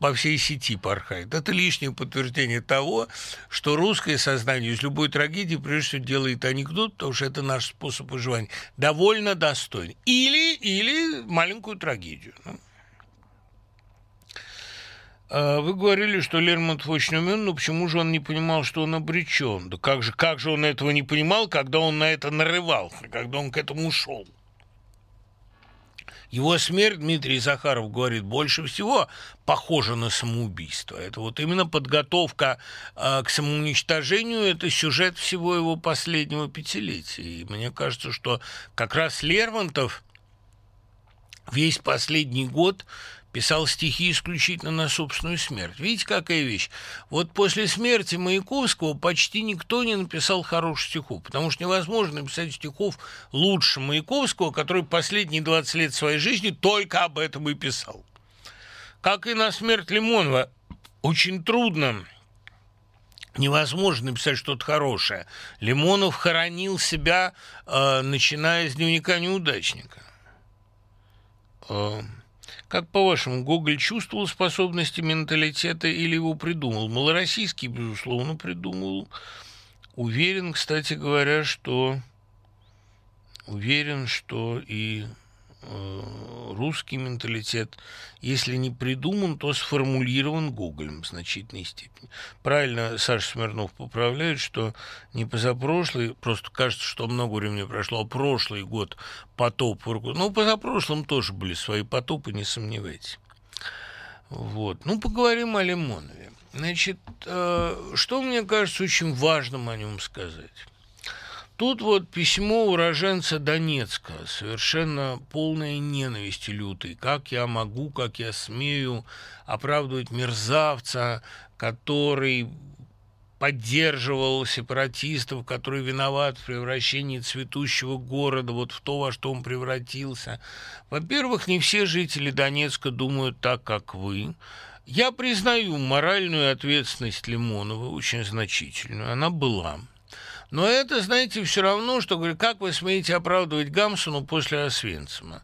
A: по всей сети порхает. Это лишнее подтверждение того, что русское сознание из любой трагедии прежде всего делает анекдот, потому что это наш способ выживания. Довольно достойный. Или, или маленькую трагедию. Ну. А, вы говорили, что Лермонтов очень умен, но почему же он не понимал, что он обречен? Да как же, как же он этого не понимал, когда он на это нарывался, когда он к этому шел? Его смерть, Дмитрий Захаров говорит, больше всего похожа на самоубийство. Это вот именно подготовка э, к самоуничтожению, это сюжет всего его последнего пятилетия. И мне кажется, что как раз Лермонтов весь последний год писал стихи исключительно на собственную смерть. Видите, какая вещь? Вот после смерти Маяковского почти никто не написал хороших стихов, потому что невозможно написать стихов лучше Маяковского, который последние 20 лет своей жизни только об этом и писал. Как и на смерть Лимонова, очень трудно невозможно написать что-то хорошее. Лимонов хоронил себя, э, начиная с дневника неудачника. Э, как по-вашему, Гоголь чувствовал способности менталитета или его придумал? Малороссийский, безусловно, придумал. Уверен, кстати говоря, что уверен, что и русский менталитет, если не придуман, то сформулирован Гоголем в значительной степени. Правильно Саша Смирнов поправляет, что не позапрошлый, просто кажется, что много времени прошло, а прошлый год потоп. Ну, позапрошлым тоже были свои потопы, не сомневайтесь. Вот. Ну, поговорим о Лимонове. Значит, э, что мне кажется очень важным о нем сказать? Тут вот письмо уроженца Донецка, совершенно полное ненависти лютой. Как я могу, как я смею оправдывать мерзавца, который поддерживал сепаратистов, который виноват в превращении цветущего города вот в то, во что он превратился. Во-первых, не все жители Донецка думают так, как вы. Я признаю моральную ответственность Лимонова, очень значительную. Она была. Но это, знаете, все равно, что, говорю, как вы смеете оправдывать Гамсуну после Освенцима?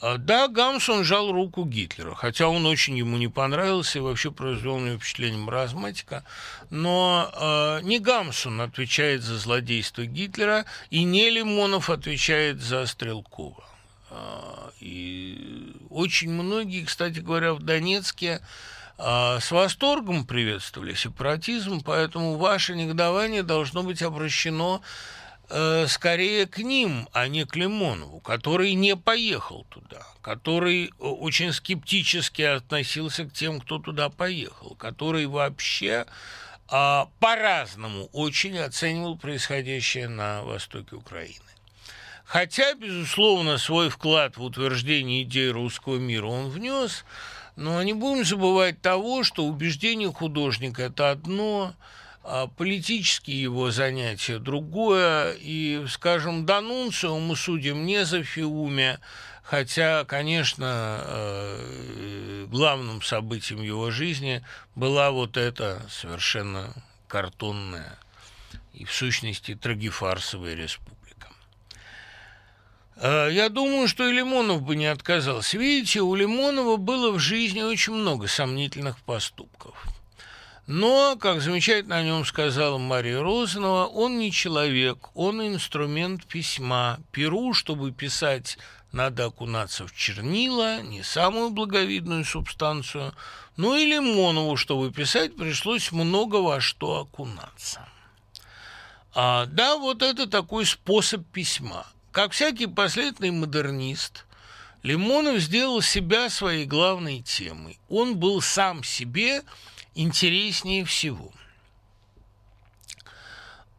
A: А, да, Гамсун жал руку Гитлера, хотя он очень ему не понравился и вообще произвел на него впечатление маразматика. Но э, не Гамсун отвечает за злодейство Гитлера, и не Лимонов отвечает за Стрелкова. Э, и очень многие, кстати говоря, в Донецке с восторгом приветствовали сепаратизм, поэтому ваше негодование должно быть обращено э, скорее к ним, а не к Лимонову, который не поехал туда, который э, очень скептически относился к тем, кто туда поехал, который вообще э, по-разному очень оценивал происходящее на востоке Украины. Хотя, безусловно, свой вклад в утверждение идеи русского мира он внес – но не будем забывать того, что убеждение художника – это одно, а политические его занятия – другое. И, скажем, Данунцио мы судим не за Фиуме, хотя, конечно, э, главным событием его жизни была вот эта совершенно картонная и, в сущности, трагифарсовая республика. Э, я думаю, что и Лимонов бы не отказался. Видите, у Лимонова было в жизни очень много сомнительных поступков – но, как замечательно о нем сказала Мария Розанова, он не человек, он инструмент письма. Перу, чтобы писать, надо окунаться в чернила, не самую благовидную субстанцию. Ну и Лимонову, чтобы писать, пришлось много во что окунаться. А, да, вот это такой способ письма. Как всякий последовательный модернист, Лимонов сделал себя своей главной темой. Он был сам себе интереснее всего.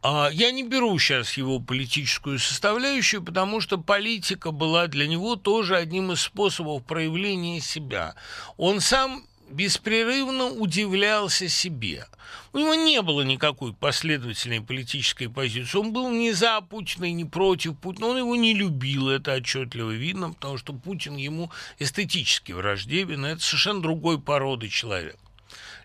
A: А, я не беру сейчас его политическую составляющую, потому что политика была для него тоже одним из способов проявления себя. Он сам беспрерывно удивлялся себе. У него не было никакой последовательной политической позиции. Он был не за Путина и не против Путина. Он его не любил, это отчетливо видно, потому что Путин ему эстетически враждебен. Это совершенно другой породы человек.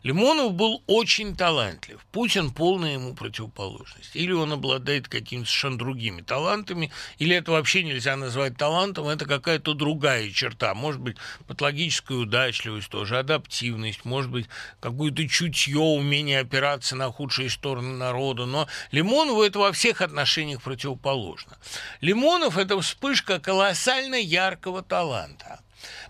A: Лимонов был очень талантлив. Путин полная ему противоположность. Или он обладает какими-то совершенно другими талантами, или это вообще нельзя назвать талантом, это какая-то другая черта. Может быть, патологическая удачливость тоже, адаптивность, может быть, какое-то чутье, умение опираться на худшие стороны народа. Но Лимонову это во всех отношениях противоположно. Лимонов – это вспышка колоссально яркого таланта.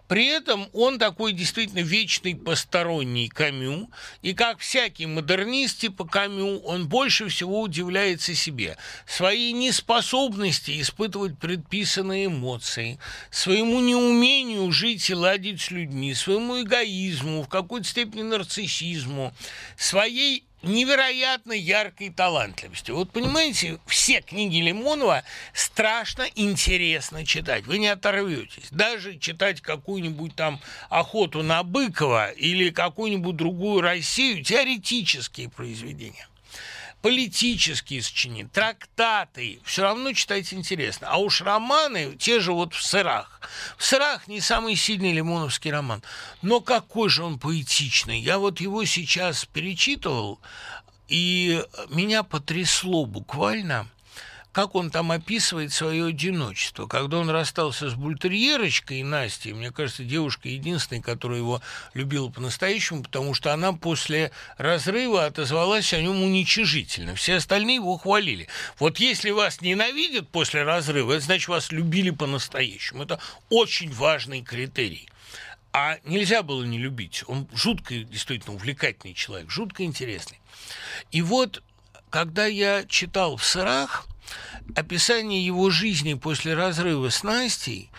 A: При этом он такой действительно вечный посторонний Камю, и как всякий модернист типа Камю, он больше всего удивляется себе, своей неспособности испытывать предписанные эмоции, своему неумению жить и ладить с людьми, своему эгоизму, в какой-то степени нарциссизму, своей невероятно яркой талантливости. Вот понимаете, все книги Лимонова страшно интересно читать. Вы не оторветесь. Даже читать какую-нибудь там охоту на Быкова или какую-нибудь другую Россию, теоретические произведения политические сочинения, трактаты, все равно читать интересно. А уж романы, те же вот в «Сырах». В «Сырах» не самый сильный лимоновский роман, но какой же он поэтичный. Я вот его сейчас перечитывал, и меня потрясло буквально – как он там описывает свое одиночество. Когда он расстался с бультерьерочкой Настей, мне кажется, девушка единственная, которая его любила по-настоящему, потому что она после разрыва отозвалась о нем уничижительно. Все остальные его хвалили. Вот если вас ненавидят после разрыва, это значит, вас любили по-настоящему. Это очень важный критерий. А нельзя было не любить. Он жутко, действительно, увлекательный человек, жутко интересный. И вот, когда я читал в «Сырах», описание его жизни после разрыва с Настей,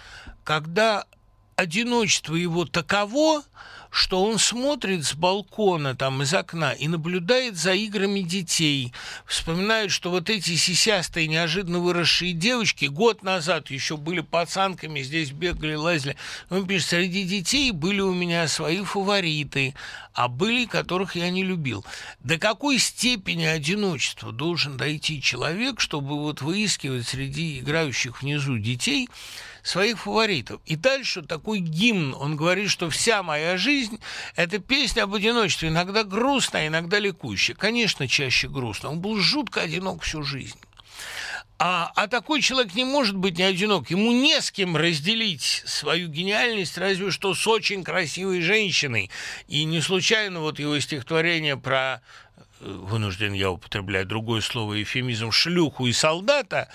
A: когда одиночество его таково, что он смотрит с балкона, там, из окна и наблюдает за играми детей. Вспоминает, что вот эти сисястые, неожиданно выросшие девочки год назад еще были пацанками, здесь бегали, лазили. Он пишет, среди детей были у меня свои фавориты, а были, которых я не любил. До какой степени одиночества должен дойти человек, чтобы вот выискивать среди играющих внизу детей своих фаворитов. И дальше такой гимн, он говорит, что вся моя жизнь – это песня об одиночестве, иногда грустная, иногда ликующая. Конечно, чаще грустно. Он был жутко одинок всю жизнь. А, а такой человек не может быть не одинок. Ему не с кем разделить свою гениальность, разве что с очень красивой женщиной. И не случайно вот его стихотворение про э, вынужден я употреблять другое слово, эфемизм, шлюху и солдата,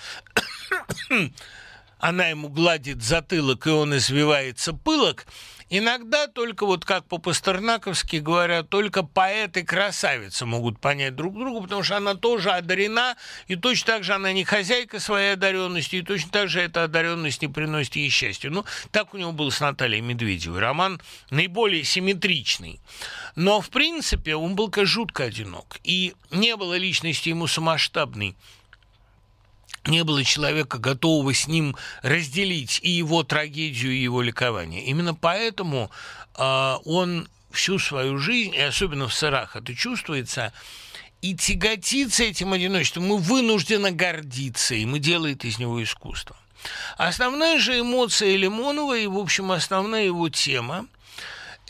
A: она ему гладит затылок, и он извивается пылок, иногда только вот как по-пастернаковски говорят, только поэт и красавица могут понять друг друга, потому что она тоже одарена, и точно так же она не хозяйка своей одаренности, и точно так же эта одаренность не приносит ей счастья. Ну, так у него был с Натальей Медведевой. Роман наиболее симметричный. Но, в принципе, он был как жутко одинок, и не было личности ему самоштабной не было человека, готового с ним разделить и его трагедию, и его ликование. Именно поэтому э, он всю свою жизнь, и особенно в сырах это чувствуется, и тяготится этим одиночеством, мы вынуждены гордиться, и мы делает из него искусство. Основная же эмоция Лимонова и, в общем, основная его тема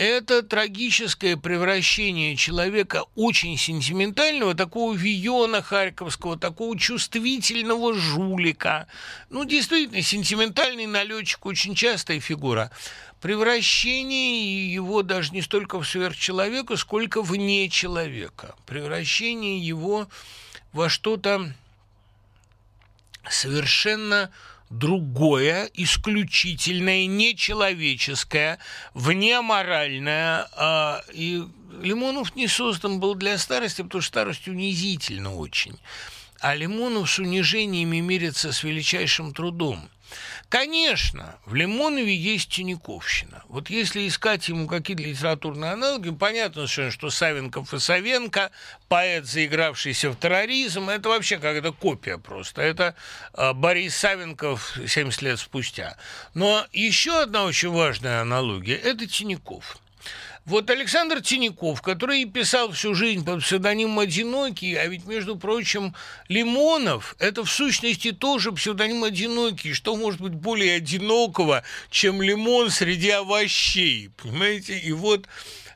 A: это трагическое превращение человека очень сентиментального, такого Виона Харьковского, такого чувствительного жулика. Ну, действительно, сентиментальный налетчик очень частая фигура. Превращение его даже не столько в сверхчеловека, сколько вне человека. Превращение его во что-то совершенно другое, исключительное, нечеловеческое, внеморальное. А, и Лимонов не создан был для старости, потому что старость унизительна очень. А Лимонов с унижениями мирится с величайшим трудом. Конечно, в Лимонове есть Тиньковщина. Вот если искать ему какие-то литературные аналоги, понятно совершенно, что Савенков и Савенко, поэт, заигравшийся в терроризм, это вообще какая-то копия просто. Это э, Борис Савенков 70 лет спустя. Но еще одна очень важная аналогия – это Тиняков. Вот Александр Тиняков, который писал всю жизнь под псевдонимом «Одинокий», а ведь, между прочим, Лимонов – это в сущности тоже псевдоним «Одинокий». Что может быть более одинокого, чем лимон среди овощей, понимаете? И вот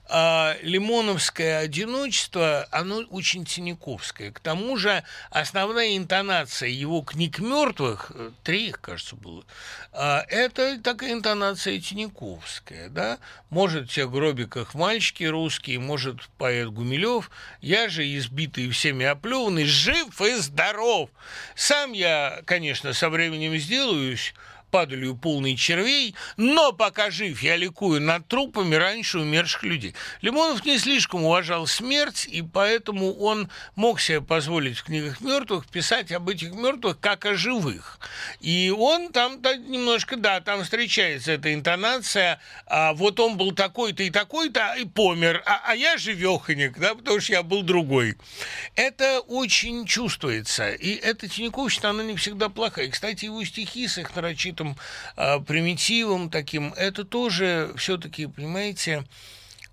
A: а лимоновское одиночество, оно очень тиняковское. К тому же основная интонация его книг мертвых, э, три их, кажется, было, а, это такая интонация тиняковская. Да? Может, в тех гробиках мальчики русские, может, поэт Гумилев, я же избитый всеми оплеванный, жив и здоров. Сам я, конечно, со временем сделаюсь падалью полный червей, но пока жив, я ликую над трупами раньше умерших людей. Лимонов не слишком уважал смерть, и поэтому он мог себе позволить в книгах мертвых писать об этих мертвых как о живых. И он там немножко, да, там встречается эта интонация, а вот он был такой-то и такой-то, и помер, а, а я живеханик, да, потому что я был другой. Это очень чувствуется, и эта Тиньковщина, она не всегда плохая. И, кстати, его стихи с их нарочитым нарочитым э, примитивом таким, это тоже все-таки, понимаете,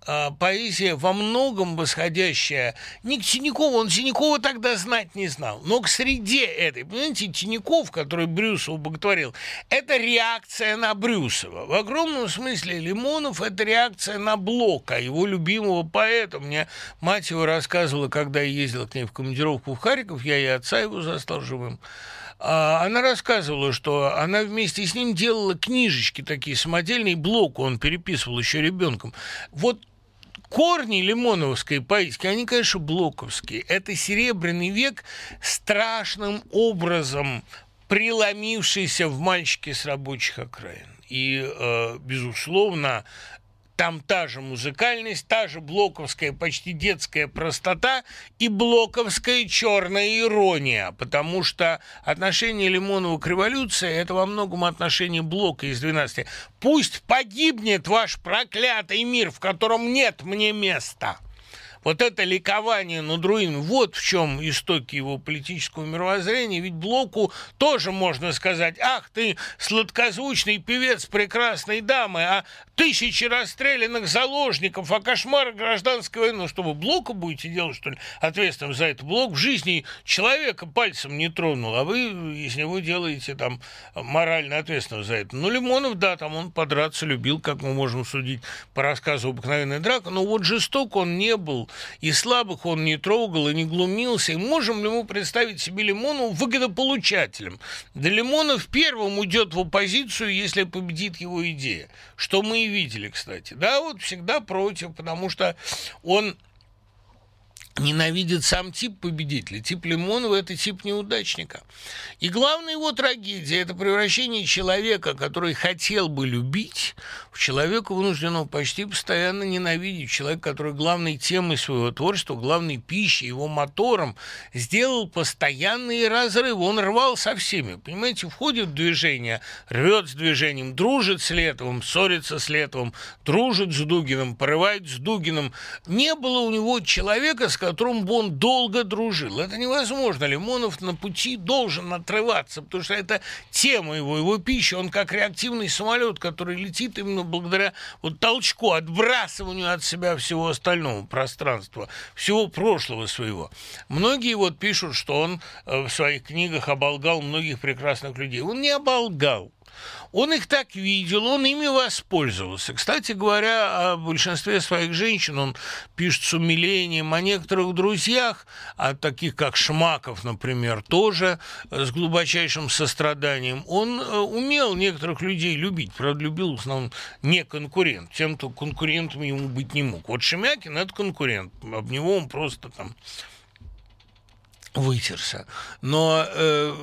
A: э, поэзия во многом восходящая не к Тинякову, он Тинякова тогда знать не знал, но к среде этой, понимаете, Тиняков, который Брюсова боготворил, это реакция на Брюсова. В огромном смысле Лимонов – это реакция на Блока, его любимого поэта. Мне мать его рассказывала, когда я ездил к ней в командировку в Харьков, я и отца его застал живым, а, она рассказывала, что она вместе с ним делала книжечки такие, самодельный блок он переписывал еще ребенком. Вот корни лимоновской поэтики, они, конечно, блоковские. Это серебряный век страшным образом преломившийся в мальчике с рабочих окраин. И, э, безусловно, там та же музыкальность, та же блоковская, почти детская простота и блоковская черная ирония, потому что отношение Лимонова к революции – это во многом отношение Блока из 12. «Пусть погибнет ваш проклятый мир, в котором нет мне места». Вот это ликование над руинами, вот в чем истоки его политического мировоззрения. Ведь Блоку тоже можно сказать, ах ты, сладкозвучный певец прекрасной дамы, а тысячи расстрелянных заложников, а кошмар гражданской войны. Ну, что вы Блоку будете делать, что ли, ответственным за это? Блок в жизни человека пальцем не тронул, а вы из него делаете там морально ответственного за это. Ну, Лимонов, да, там он подраться любил, как мы можем судить по рассказу «Обыкновенная драка», но вот жесток он не был, и слабых он не трогал и не глумился. И можем ли мы представить себе Лимонова выгодополучателем? Да Лимонов первым уйдет в оппозицию, если победит его идея. Что мы и видели, кстати. Да, вот всегда против, потому что он ненавидит сам тип победителя. Тип Лимонова – это тип неудачника. И главная его трагедия – это превращение человека, который хотел бы любить, в человека, вынужденного почти постоянно ненавидеть. Человек, который главной темой своего творчества, главной пищей, его мотором, сделал постоянные разрывы. Он рвал со всеми. Понимаете, входит в движение, рвет с движением, дружит с Летовым, ссорится с Летовым, дружит с Дугиным, порывает с Дугиным. Не было у него человека, с которым он долго дружил. Это невозможно. Лимонов на пути должен отрываться, потому что это тема его, его пища. Он как реактивный самолет, который летит именно благодаря вот толчку, отбрасыванию от себя всего остального пространства, всего прошлого своего. Многие вот пишут, что он э, в своих книгах оболгал многих прекрасных людей. Он не оболгал. Он их так видел, он ими воспользовался. Кстати говоря, о большинстве своих женщин он пишет с умилением, о некоторых друзьях, о таких как Шмаков, например, тоже с глубочайшим состраданием. Он э, умел некоторых людей любить, правда, любил в основном не конкурент, тем, кто конкурентом ему быть не мог. Вот Шемякин – это конкурент, об него он просто там вытерся. Но э,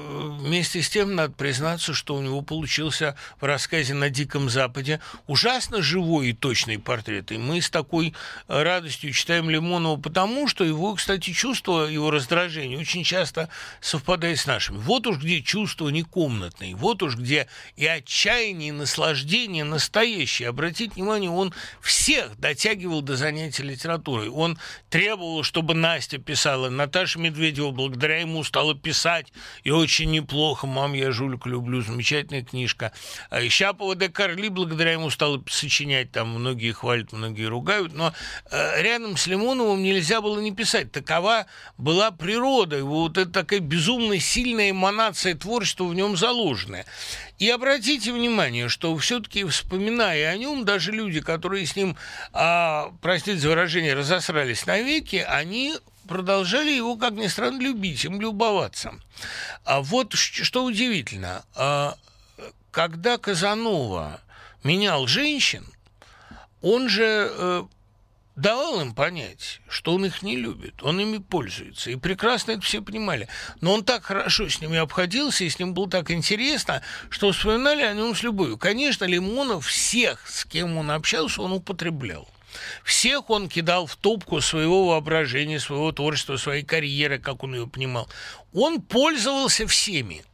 A: вместе с тем надо признаться, что у него получился в рассказе «На Диком Западе» ужасно живой и точный портрет. И мы с такой радостью читаем Лимонова потому, что его, кстати, чувство, его раздражение очень часто совпадает с нашими. Вот уж где чувство не комнатное, вот уж где и отчаяние, и наслаждение настоящее. Обратите внимание, он всех дотягивал до занятия литературой. Он требовал, чтобы Настя писала, Наташа Медведева благодаря ему стала писать, и очень неплохо. «Мам, я жулик люблю», замечательная книжка. А Щапова де Карли благодаря ему стала сочинять, там многие хвалят, многие ругают, но э, рядом с Лимоновым нельзя было не писать. Такова была природа, его вот это такая безумно сильная эманация творчества в нем заложенная. И обратите внимание, что все-таки вспоминая о нем, даже люди, которые с ним, а, простите за выражение, разосрались навеки, они продолжали его, как ни странно, любить, им любоваться. А вот что удивительно, а, когда Казанова менял женщин, он же э, давал им понять, что он их не любит, он ими пользуется. И прекрасно это все понимали. Но он так хорошо с ними обходился, и с ним было так интересно, что вспоминали о нем с любовью. Конечно, Лимонов всех, с кем он общался, он употреблял. Всех он кидал в топку своего воображения, своего творчества, своей карьеры, как он ее понимал. Он пользовался всеми.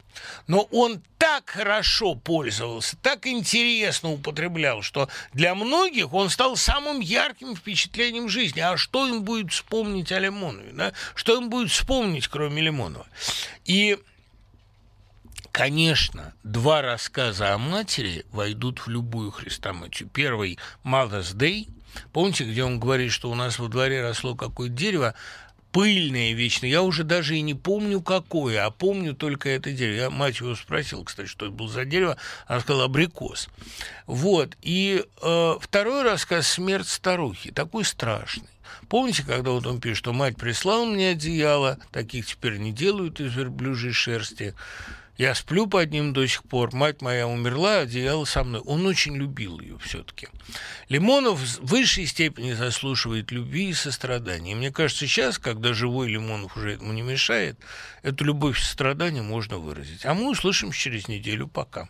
A: Но он так хорошо пользовался, так интересно употреблял, что для многих он стал самым ярким впечатлением жизни. А что им будет вспомнить о Лимонове? Да? Что им будет вспомнить, кроме Лимонова? И Конечно, два рассказа о матери войдут в любую хрестоматию. Первый «Mother's Day», Помните, где он говорит, что у нас во дворе росло какое-то дерево, пыльное вечно. Я уже даже и не помню, какое, а помню только это дерево. Я мать его спросил, кстати, что это было за дерево. Она сказала абрикос. Вот. И э, второй рассказ «Смерть старухи». Такой страшный. Помните, когда вот он пишет, что мать прислала мне одеяло, таких теперь не делают из верблюжьей шерсти, я сплю под ним до сих пор. Мать моя умерла, одеяло со мной. Он очень любил ее все-таки. Лимонов в высшей степени заслуживает любви и сострадания. И мне кажется, сейчас, когда живой Лимонов уже этому не мешает, эту любовь и сострадание можно выразить. А мы услышим через неделю. Пока.